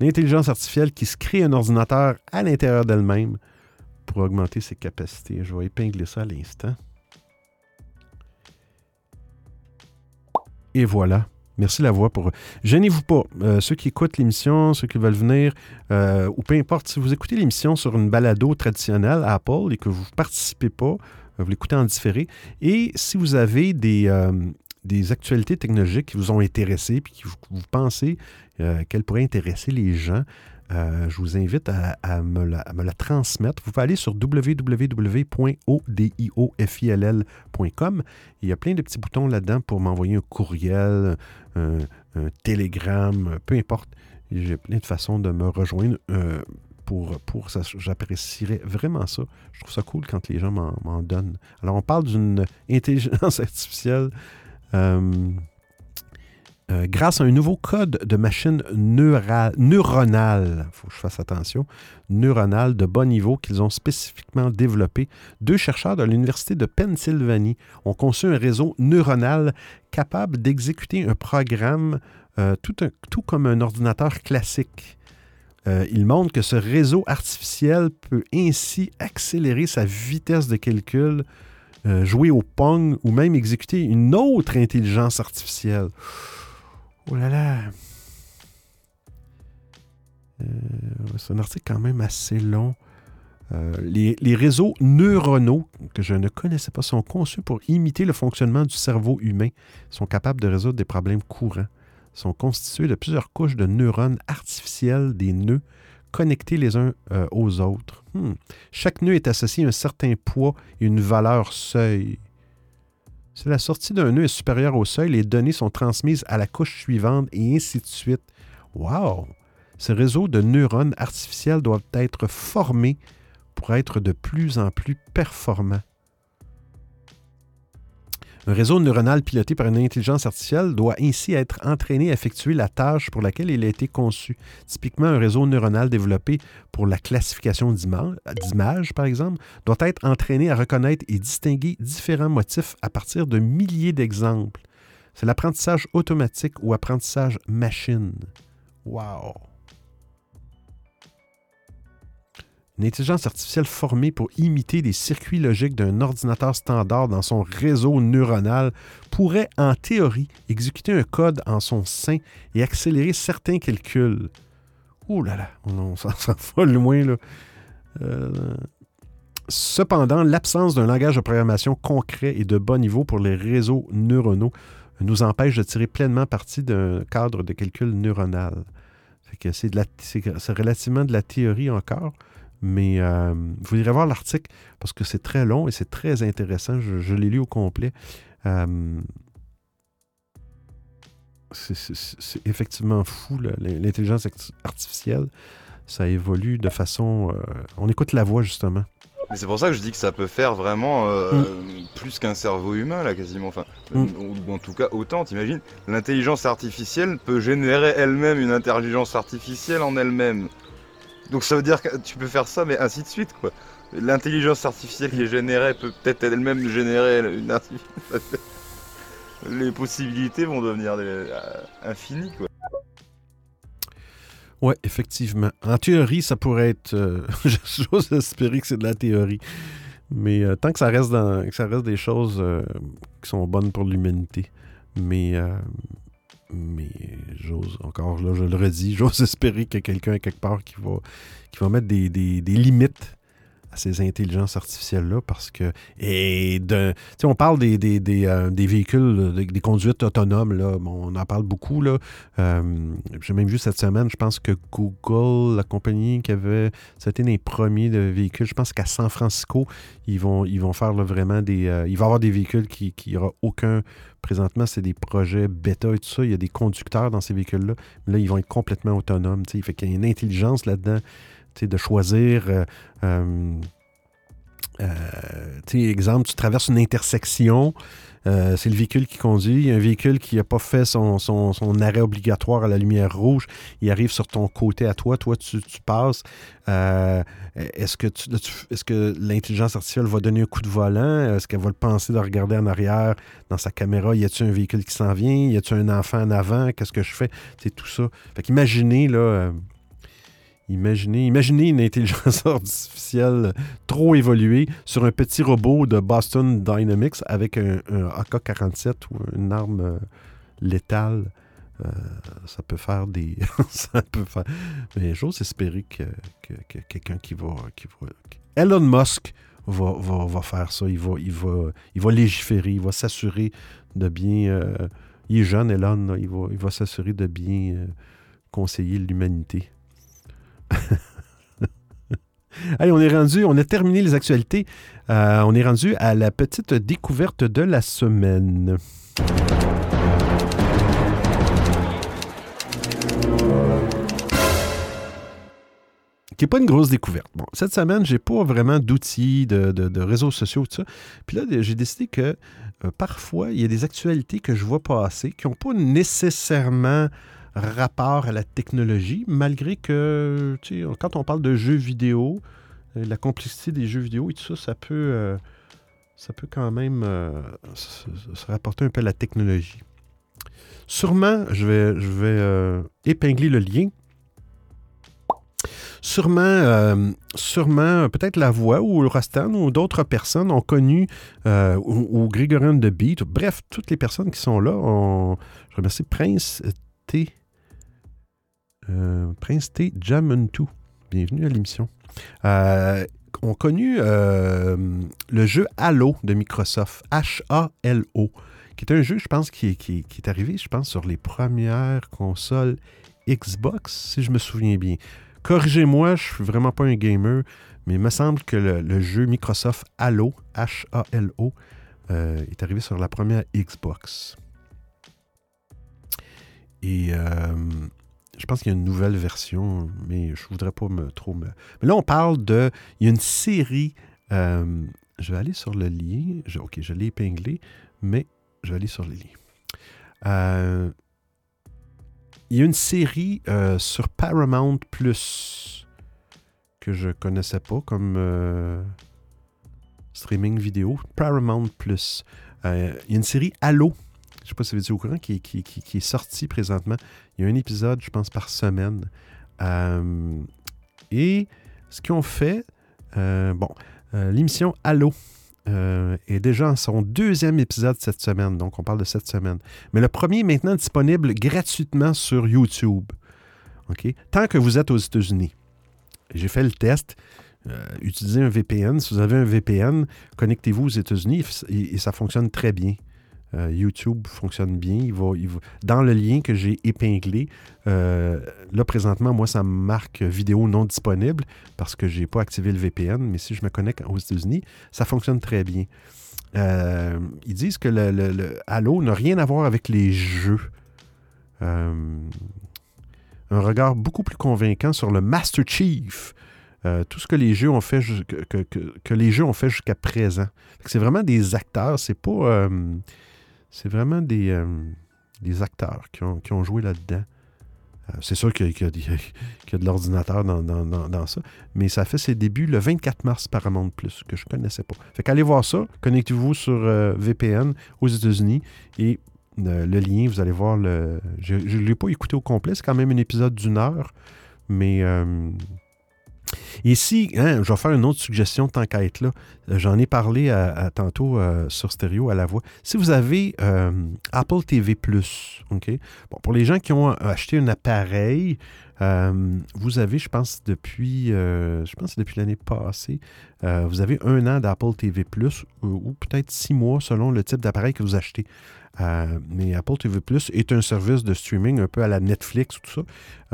L'intelligence artificielle qui se crée un ordinateur à l'intérieur d'elle-même pour augmenter ses capacités. Je vais épingler ça à l'instant. Et voilà. Merci la voix pour. Gênez-vous pas. Euh, ceux qui écoutent l'émission, ceux qui veulent venir, euh, ou peu importe, si vous écoutez l'émission sur une balado traditionnelle Apple et que vous ne participez pas, euh, vous l'écoutez en différé. Et si vous avez des, actualités technologiques qui vous ont intéressé puis vous, vous pensez qu'elles pourraient intéresser les gens, euh, je vous invite à, me la, transmettre. Vous pouvez aller sur www.odiofill.com. Il y a plein de petits boutons là-dedans pour m'envoyer un courriel, un, télégramme, peu importe. J'ai plein de façons de me rejoindre. Euh, pour, pour ça, j'apprécierais vraiment ça. Je trouve ça cool quand les gens m'en donnent. Alors, on parle d'une <laughs> intelligence artificielle euh, euh, grâce à un nouveau code de machine neuronale, il faut que je fasse attention, neuronale de bas niveau qu'ils ont spécifiquement développé, deux chercheurs de l'Université de Pennsylvanie ont conçu un réseau neuronal capable d'exécuter un programme euh, tout, comme un ordinateur classique. Euh, ils montrent que ce réseau artificiel peut ainsi accélérer sa vitesse de calcul, jouer au Pong ou même exécuter une autre intelligence artificielle. Oh là là. Euh, c'est un article quand même assez long. Euh, les, réseaux neuronaux, que je ne connaissais pas, sont conçus pour imiter le fonctionnement du cerveau humain. Sont capables de résoudre des problèmes courants. Sont constitués de plusieurs couches de neurones artificiels, des nœuds, connectés les uns euh, aux autres. Hmm. Chaque nœud est associé à un certain poids et une valeur seuil. Si la sortie d'un nœud est supérieure au seuil, les données sont transmises à la couche suivante et ainsi de suite. Wow! Ces réseaux de neurones artificiels doivent être formés pour être de plus en plus performants. Un réseau neuronal piloté par une intelligence artificielle doit ainsi être entraîné à effectuer la tâche pour laquelle il a été conçu. Typiquement, un réseau neuronal développé pour la classification d'images, par exemple, doit être entraîné à reconnaître et distinguer différents motifs à partir de milliers d'exemples. C'est l'apprentissage automatique ou apprentissage machine. Wow! Une intelligence artificielle formée pour imiter les circuits logiques d'un ordinateur standard dans son réseau neuronal pourrait, en théorie, exécuter un code en son sein et accélérer certains calculs. Ouh là là, on s'en <laughs> va loin là. Euh, cependant, l'absence d'un langage de programmation concret et de bas niveau pour les réseaux neuronaux nous empêche de tirer pleinement parti d'un cadre de calcul neuronal. C'est relativement de la théorie encore. Mais euh, vous irez voir l'article parce que c'est très long et c'est très intéressant. Je, l'ai lu au complet. Euh, c'est effectivement fou, l'intelligence artificielle. Ça évolue de façon... Euh, on écoute la voix, justement. Mais c'est pour ça que je dis que ça peut faire vraiment mm. plus qu'un cerveau humain, là, quasiment. Enfin, mm. ou, en tout cas, autant, t'imagines? L'intelligence artificielle peut générer elle-même une intelligence artificielle en elle-même. Donc ça veut dire que tu peux faire ça, mais ainsi de suite, quoi. L'intelligence artificielle qui est générée peut peut-être elle-même générer une <laughs> Les possibilités vont devenir euh, infinies, quoi. Ouais, effectivement. En théorie, ça pourrait être. Euh, <laughs> j'ose espérer que c'est de la théorie. Mais euh, tant que ça reste dans, que ça reste des choses qui sont bonnes pour l'humanité. Mais mais j'ose, encore là, je le redis, <laughs> j'ose espérer qu'il y a quelqu'un quelque part qui va, qui va mettre des limites à ces intelligences artificielles-là parce que. Et on parle des, des, des, euh, des véhicules, des, conduites autonomes, là. on en parle beaucoup. Là. Euh, j'ai même vu cette semaine, je pense que Google, la compagnie qui avait. C'était les premiers de véhicules, je pense qu'à San Francisco, ils vont, ils vont faire vraiment des. Euh, il va y avoir des véhicules qui n'aura aucun présentement, c'est des projets bêta et tout ça. Il y a des conducteurs dans ces véhicules-là. Mais là, ils vont être complètement autonomes. Il fait qu'il y a une intelligence là-dedans de choisir. Euh, euh, euh exemple, tu traverses une intersection c'est le véhicule qui conduit. Un véhicule qui n'a pas fait son, son, arrêt obligatoire à la lumière rouge. Il arrive sur ton côté à toi. Toi, tu, passes. Est-ce que, est-ce que l'intelligence artificielle va donner un coup de volant? Est-ce qu'elle va le penser de regarder en arrière dans sa caméra? Y a-t-il un véhicule qui s'en vient? Y a-t-il un enfant en avant? Qu'est-ce que je fais? C'est tout ça. Fait qu'imaginez, là, Imaginez, imaginez une intelligence <laughs> artificielle trop évoluée sur un petit robot de Boston Dynamics avec un, AK-47 ou une arme euh, létale. Euh, ça peut faire des. <laughs> ça peut faire. Mais j'ose espérer que, quelqu'un qui va, qui va. Elon Musk va, va, faire ça. Il va, il, va, il va légiférer. Il va s'assurer de bien. Euh, il est jeune, Elon. il va, il va s'assurer de bien conseiller l'humanité. <laughs> Allez, on est rendu, on a terminé les actualités. Euh, on est rendu à la petite découverte de la semaine. qui n'est pas une grosse découverte. Bon, cette semaine, j'ai pas vraiment d'outils, de, réseaux sociaux, tout ça. Puis là, j'ai décidé que euh, parfois, il y a des actualités que je vois passer qui n'ont pas nécessairement rapport à la technologie, malgré que, quand on parle de jeux vidéo, euh, la complexité des jeux vidéo et tout ça, ça peut, euh, ça peut quand même euh, se, rapporter un peu à la technologie. Sûrement, je vais, je vais épingler le lien. Sûrement, sûrement peut-être la voix ou Rostan ou d'autres personnes ont connu, ou, ou Grégorian de Beat, bref, toutes les personnes qui sont là, je remercie Prince T. Euh, Prince T. Jamuntu. Bienvenue à l'émission. Euh, on connu euh, le jeu Halo de Microsoft, H-A-L-O, qui est un jeu, je pense, qui, est arrivé, je pense, sur les premières consoles Xbox, si je me souviens bien. Corrigez-moi, je suis vraiment pas un gamer, mais il me semble que le, jeu Microsoft Halo, H-A-L-O, est arrivé sur la première Xbox. Et je pense qu'il y a une nouvelle version, mais je ne voudrais pas me trop me... Mais là, on parle de... Il y a une série... Euh, je vais aller sur le lien. ok, je l'ai épinglé, mais je vais aller sur le lien. Euh, il y a une série euh, sur Paramount Plus que je connaissais pas comme streaming vidéo. Paramount Plus. il y a une série Halo je ne sais pas si vous êtes au courant, qui, est sorti présentement. Il y a un épisode, je pense, par semaine. Euh, et ce qu'ils ont fait, euh, bon, euh, l'émission Allo est déjà en son deuxième épisode cette semaine, donc on parle de cette semaine. Mais le premier est maintenant disponible gratuitement sur YouTube. OK? Tant que vous êtes aux États-Unis. J'ai fait le test. utilisez un VPN. Si vous avez un VPN, connectez-vous aux États-Unis et ça fonctionne très bien. Euh, YouTube fonctionne bien. Dans le lien que j'ai épinglé, euh, là présentement, moi, ça me marque vidéo non disponible parce que je n'ai pas activé le VPN, mais si je me connecte aux États-Unis, ça fonctionne très bien. Euh, ils disent que le, Halo n'a rien à voir avec les jeux. un regard beaucoup plus convaincant sur le Master Chief. tout ce que les jeux ont fait que, les jeux ont fait jusqu'à présent. C'est vraiment des acteurs, c'est pas c'est vraiment des, euh, des acteurs qui ont, qui ont joué là-dedans. Euh, c'est sûr qu'il y, a <laughs> de l'ordinateur dans, ça, mais ça fait ses débuts le 24 mars Paramount Plus, que je ne connaissais pas. Fait qu'allez voir ça, connectez-vous sur euh, VPN aux États-Unis et le lien, vous allez voir le. Je ne l'ai pas écouté au complet, c'est quand même un épisode d'une heure, mais Ici, hein, je vais faire une autre suggestion tant qu'à être là. Euh, j'en ai parlé tantôt euh, sur stéréo à la voix. Si vous avez euh, Apple TV? Bon, pour les gens qui ont acheté un appareil, vous avez, je pense, depuis, je pense depuis l'année passée, vous avez un an d'Apple TV Plus ou peut-être six mois selon le type d'appareil que vous achetez. Euh, mais Apple TV Plus est un service de streaming un peu à la Netflix ou tout ça,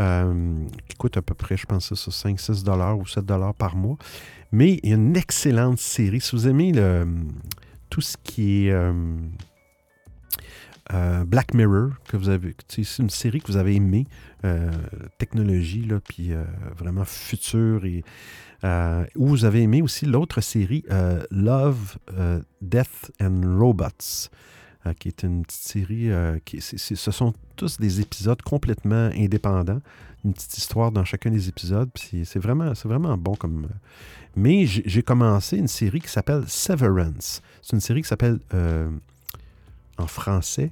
euh, qui coûte à peu près, je pense, ça, 5-6 dollars ou 7 dollars par mois. Mais il y a une excellente série. Si vous aimez le, tout ce qui est euh, Black Mirror, que vous avez, c'est une série que vous avez aimée, technologie, là, puis vraiment future et où vous avez aimé aussi l'autre série Love, Death and Robots. Euh, qui est une petite série. euh, qui, ce sont tous des épisodes complètement indépendants. Une petite histoire dans chacun des épisodes. puis C'est vraiment, c'est vraiment bon comme. euh, Mais j'ai commencé une série qui s'appelle Severance. C'est une série qui s'appelle en français.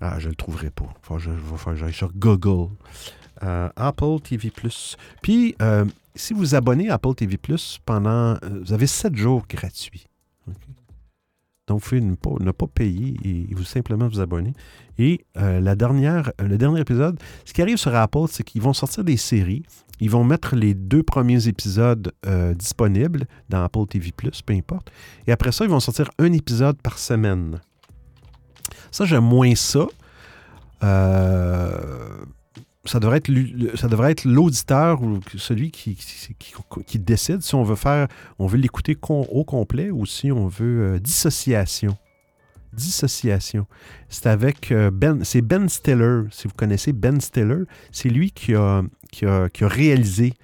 Ah, je le trouverai pas. Faut je- va falloir que j'aille sur Google. Apple TV+. Puis, euh, si vous abonnez à Apple TV+, pendant... vous avez 7 jours gratuits. Donc, vous pouvez ne pas, ne pas payer et vous simplement vous abonner. Et euh, la dernière, euh, le dernier épisode, ce qui arrive sur Apple, c'est qu'ils vont sortir des séries. Ils vont mettre les deux premiers épisodes euh, disponibles dans Apple TV+, peu importe. Et après ça, ils vont sortir un épisode par semaine. Ça, j'aime moins ça. Euh, ça devrait être l'auditeur ou celui qui, décide si on veut faire, on veut l'écouter au complet ou si on veut euh, dissociation. Dissociation. C'est avec euh, Ben, c'est Ben Stiller. Si vous connaissez Ben Stiller, c'est lui qui a, réalisé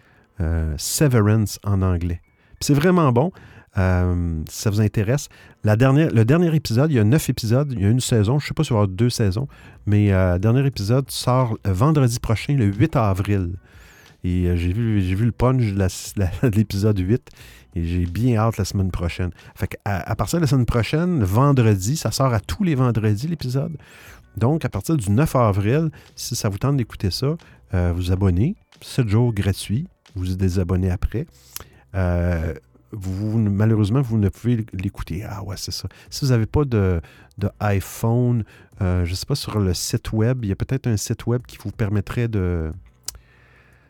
euh, Severance en anglais. C'est vraiment bon. Euh, si ça vous intéresse. Le dernier épisode, il y a neuf épisodes, il y a une saison, je ne sais pas si il va y avoir deux saisons, mais euh, le dernier épisode sort vendredi prochain, le 8 avril. Et euh, j'ai vu, le punch de <laughs> l'épisode 8 et j'ai bien hâte la semaine prochaine. Fait à, partir de la semaine prochaine, vendredi, ça sort à tous les vendredis l'épisode. Donc, à partir du 9 avril, si ça vous tente d'écouter ça, vous abonnez. 7 jours gratuits. Vous vous désabonnez après. Vous, malheureusement, vous ne pouvez l'écouter. Ah ouais, c'est ça. Si vous n'avez pas de, de iPhone, euh, je ne sais pas, sur le site web, il y a peut-être un site web qui vous permettrait de...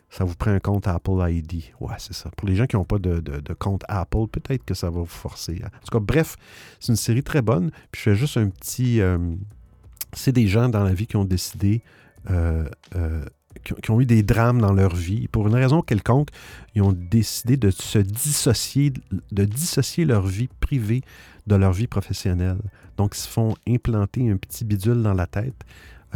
Ça vous prend un compte Apple ID. Ouais, c'est ça. Pour les gens qui n'ont pas de, de- compte Apple, peut-être que ça va vous forcer. En tout cas, bref, c'est une série très bonne. Puis je fais juste un petit... euh, c'est des gens dans la vie qui ont décidé... euh, qui ont- eu des drames dans leur vie. Pour une raison quelconque, ils ont décidé de se dissocier, leur vie privée de leur vie professionnelle. Donc, ils se font implanter un petit bidule dans la tête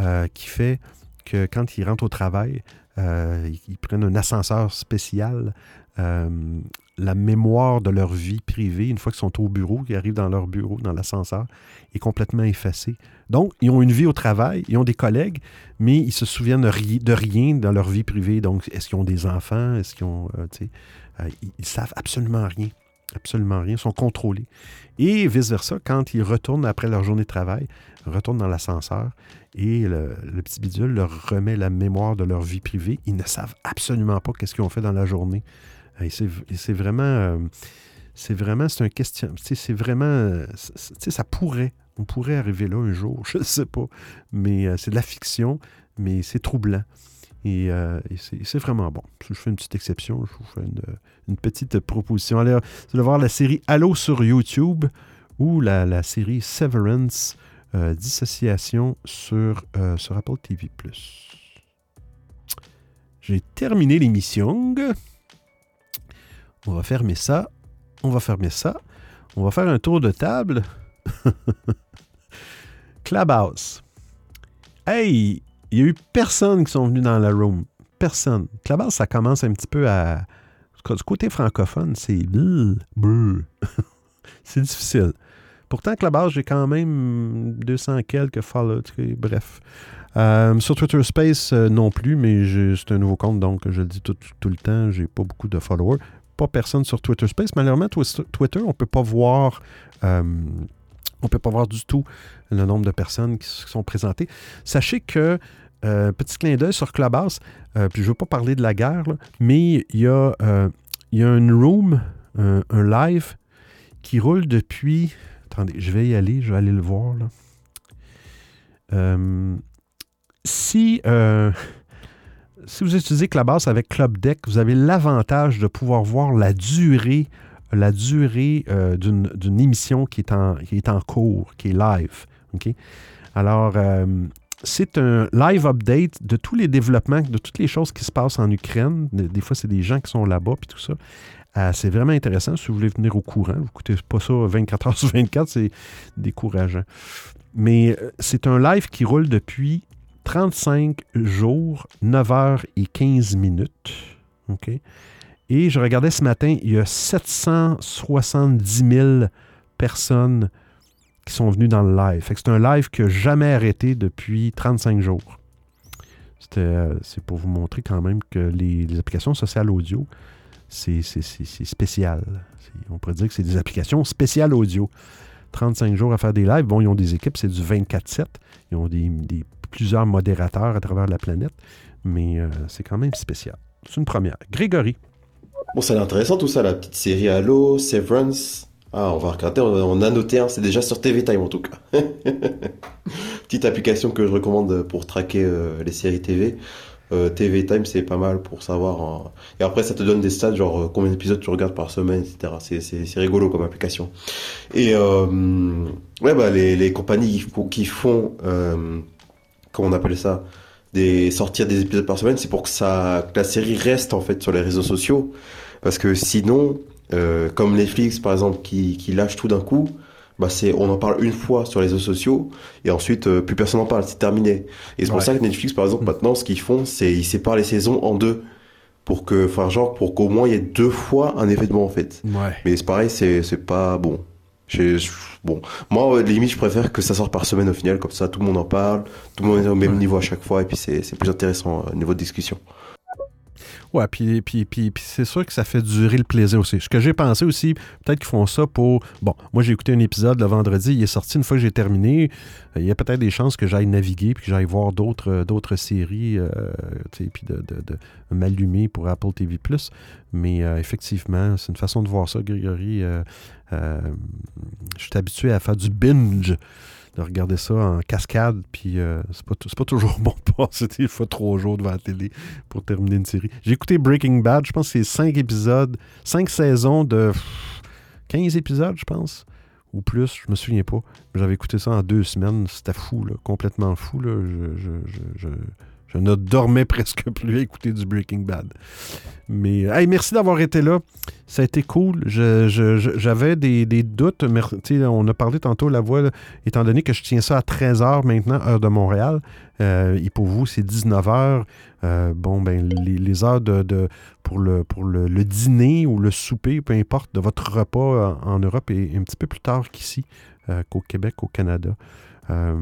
euh, qui fait que quand ils rentrent au travail, euh, ils, ils prennent un ascenseur spécial. euh, la mémoire de leur vie privée, une fois qu'ils sont au bureau, qu'ils arrivent dans leur bureau, dans l'ascenseur, est complètement effacée. Donc, ils ont une vie au travail, ils ont des collègues, mais ils se souviennent de, ri- de rien dans leur vie privée. Donc, est-ce qu'ils ont des enfants? Est-ce qu'ils ont. euh, euh, ils, ils savent absolument rien. Absolument rien. Ils sont contrôlés. Et vice-versa, quand ils retournent après leur journée de travail, retournent dans l'ascenseur et le, le petit bidule leur remet la mémoire de leur vie privée. Ils ne savent absolument pas qu'est-ce qu'ils ont fait dans la journée. C'est vraiment. euh, c'est vraiment, c'est un question. C'est vraiment. ça pourrait. On pourrait arriver là un jour, <laughs> je ne sais pas. Mais euh, c'est de la fiction, mais c'est troublant. Et, euh, c'est vraiment bon. Je fais une petite exception, je vous fais une, petite proposition. Allez, vous allez voir la série Allo sur YouTube ou la, série Severance, Dissociation sur, euh, sur Apple TV. J'ai terminé l'émission. On va fermer ça. On va fermer ça. On va faire un tour de table. <laughs> Clubhouse. Hey, il n'y a eu personne qui sont venus dans la room. Personne. Clubhouse, ça commence un petit peu à. Du côté francophone, c'est. <laughs> c'est difficile. Pourtant, Clubhouse, j'ai quand même 200 quelques follow. tu sais, Bref. Euh, sur Twitter Space, euh, non plus, mais c'est un nouveau compte, donc je le dis tout, tout le temps, j'ai pas beaucoup de followers. Pas personne sur Twitter Space. Malheureusement, Twi- Twitter, on peut pas voir. euh, on peut pas voir du tout le nombre de personnes qui sont présentées. Sachez que, euh, petit clin d'œil sur Clubhouse, euh, puis je ne veux pas parler de la guerre, mais il y, a, il y a une room, un, live qui roule depuis. Attendez, je vais y aller, je vais aller le voir. si, si vous utilisez Clubhouse avec Club Deck, vous avez l'avantage de pouvoir voir la durée la durée euh, d'une émission qui est, en, qui est en cours, qui est live. Alors, euh, c'est un live update de tous les développements, de toutes les choses qui se passent en Ukraine. Des, fois, c'est des gens qui sont là-bas, puis tout ça. Euh, c'est vraiment intéressant si vous voulez venir au courant. Vous n'écoutez pas ça 24 heures sur 24, c'est décourageant. Mais c'est un live qui roule depuis 35 jours, 9 heures et 15 minutes. Et je regardais ce matin, il y a 770 000 personnes qui sont venus dans le live. C'est un live qui n'a jamais arrêté depuis 35 jours. Euh, c'est pour vous montrer quand même que les, applications sociales audio, c'est, spécial. On pourrait dire que c'est des applications spéciales audio. 35 jours à faire des lives. Bon, ils ont des équipes, c'est du 24-7. Ils ont des- plusieurs modérateurs à travers la planète. Mais euh, c'est quand même spécial. C'est une première. Grégory. Bon, ça a intéressant tout ça, la petite série Halo, Severance. Ah, on va regarder, on a noté, hein, c'est déjà sur TV Time en tout cas. <laughs> Petite application que je recommande pour traquer euh, les séries TV. Euh, TV Time, c'est pas mal pour savoir. Et après, ça te donne des stats, genre combien d'épisodes tu regardes par semaine, etc. C'est, rigolo comme application. Et ouais, bah, les, compagnies qui font, comment on appelle ça, des sortir des épisodes par semaine, c'est pour que ça, que la série reste en fait sur les réseaux sociaux. Parce que sinon, euh, comme Netflix par exemple, qui, qui lâche tout d'un coup, bah c'est, on en parle une fois sur les réseaux sociaux et ensuite euh, plus personne n'en parle, c'est terminé. Et c'est pour Ouais. ça que Netflix par exemple maintenant, ce qu'ils font, c'est ils séparent les saisons en deux pour que, enfin genre pour qu'au moins il y ait deux fois un événement en fait. Ouais. Mais c'est pareil, c'est c'est pas bon. Bon, moi, limite, je préfère que ça sorte par semaine au final, comme ça tout le monde en parle, tout le monde est au même niveau à chaque fois, et puis c'est plus intéressant euh, au niveau de discussion. Ouais, puis, puis, puis, puis c'est sûr que ça fait durer le plaisir aussi. Ce que j'ai pensé aussi, peut-être qu'ils font ça pour. Bon, moi j'ai écouté un épisode le vendredi, il est sorti une fois que j'ai terminé. Euh, Il y a peut-être des chances que j'aille naviguer puis que j'aille voir d'autres euh, d'autres séries, euh, tu sais, puis de, de, de m'allumer pour Apple TV. Mais euh, effectivement, c'est une façon de voir ça, Grégory. Euh, euh, je suis habitué à faire du binge de regarder ça en cascade, puis euh, c'est pas, pas toujours <laughs> bon passer des fois trois jours devant la télé pour terminer une série. J'ai écouté Breaking Bad, je pense que c'est cinq épisodes, cinq saisons de pff, 15 épisodes, je pense, ou plus, je me souviens pas. J'avais écouté ça en deux semaines, c'était fou, complètement fou. Là. Je, je, je, je ne dormais <laughs> presque plus à écouter du Breaking Bad. Mais, hey, merci d'avoir été là. Ça a été cool. J'avais des, doutes. On a parlé tantôt, la voix, étant donné que je tiens ça à 13h maintenant, heure de Montréal. euh, et pour vous, c'est 19h. Euh, bon, ben, les, heures pour, le, dîner ou le souper, peu importe, de votre repas en, Europe est un petit peu plus tard qu'ici, euh, qu'au Québec, au Canada. Euh,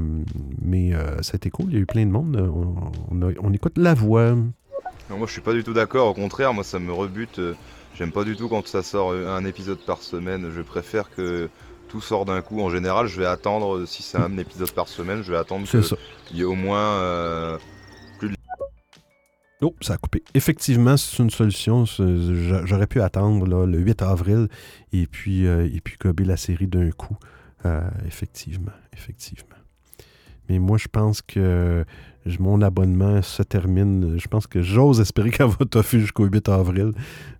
mais euh, ça a été cool, il y a eu plein de monde. On, on a- on écoute la voix. Non, moi je suis pas du tout d'accord, au contraire, moi ça me rebute. euh, J'aime pas du tout quand ça sort euh, un épisode par semaine. Je préfère que tout sort d'un coup. En général, je vais attendre, euh, si c'est un épisode par semaine, je vais attendre qu'il y ait au moins. euh, Oh, ça a coupé. Effectivement, c'est une solution. J'aurais pu attendre là, le 8 avril et puis, euh, et puis gober la série d'un coup. Euh, effectivement, effectivement. Mais moi, je pense que mon abonnement se termine. Je pense que j'ose espérer qu'elle va toffer jusqu'au 8 avril.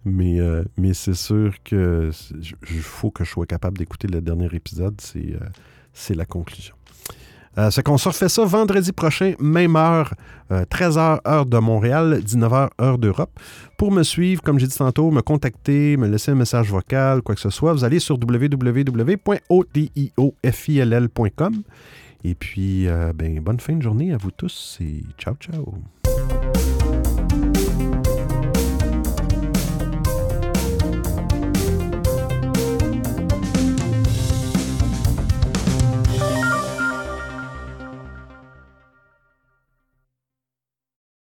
Mais, euh, mais c'est sûr que il faut que je sois capable d'écouter le dernier épisode. C'est euh, c'est la conclusion. Euh, c'est qu'on se refait ça vendredi prochain, même heure, euh, 13h heure de Montréal, 19h heure d'Europe. Pour me suivre, comme j'ai dit tantôt, me contacter, me laisser un message vocal, quoi que ce soit, vous allez sur www.odiofill.com. Et puis, euh, ben, bonne fin de journée à vous tous et ciao, ciao.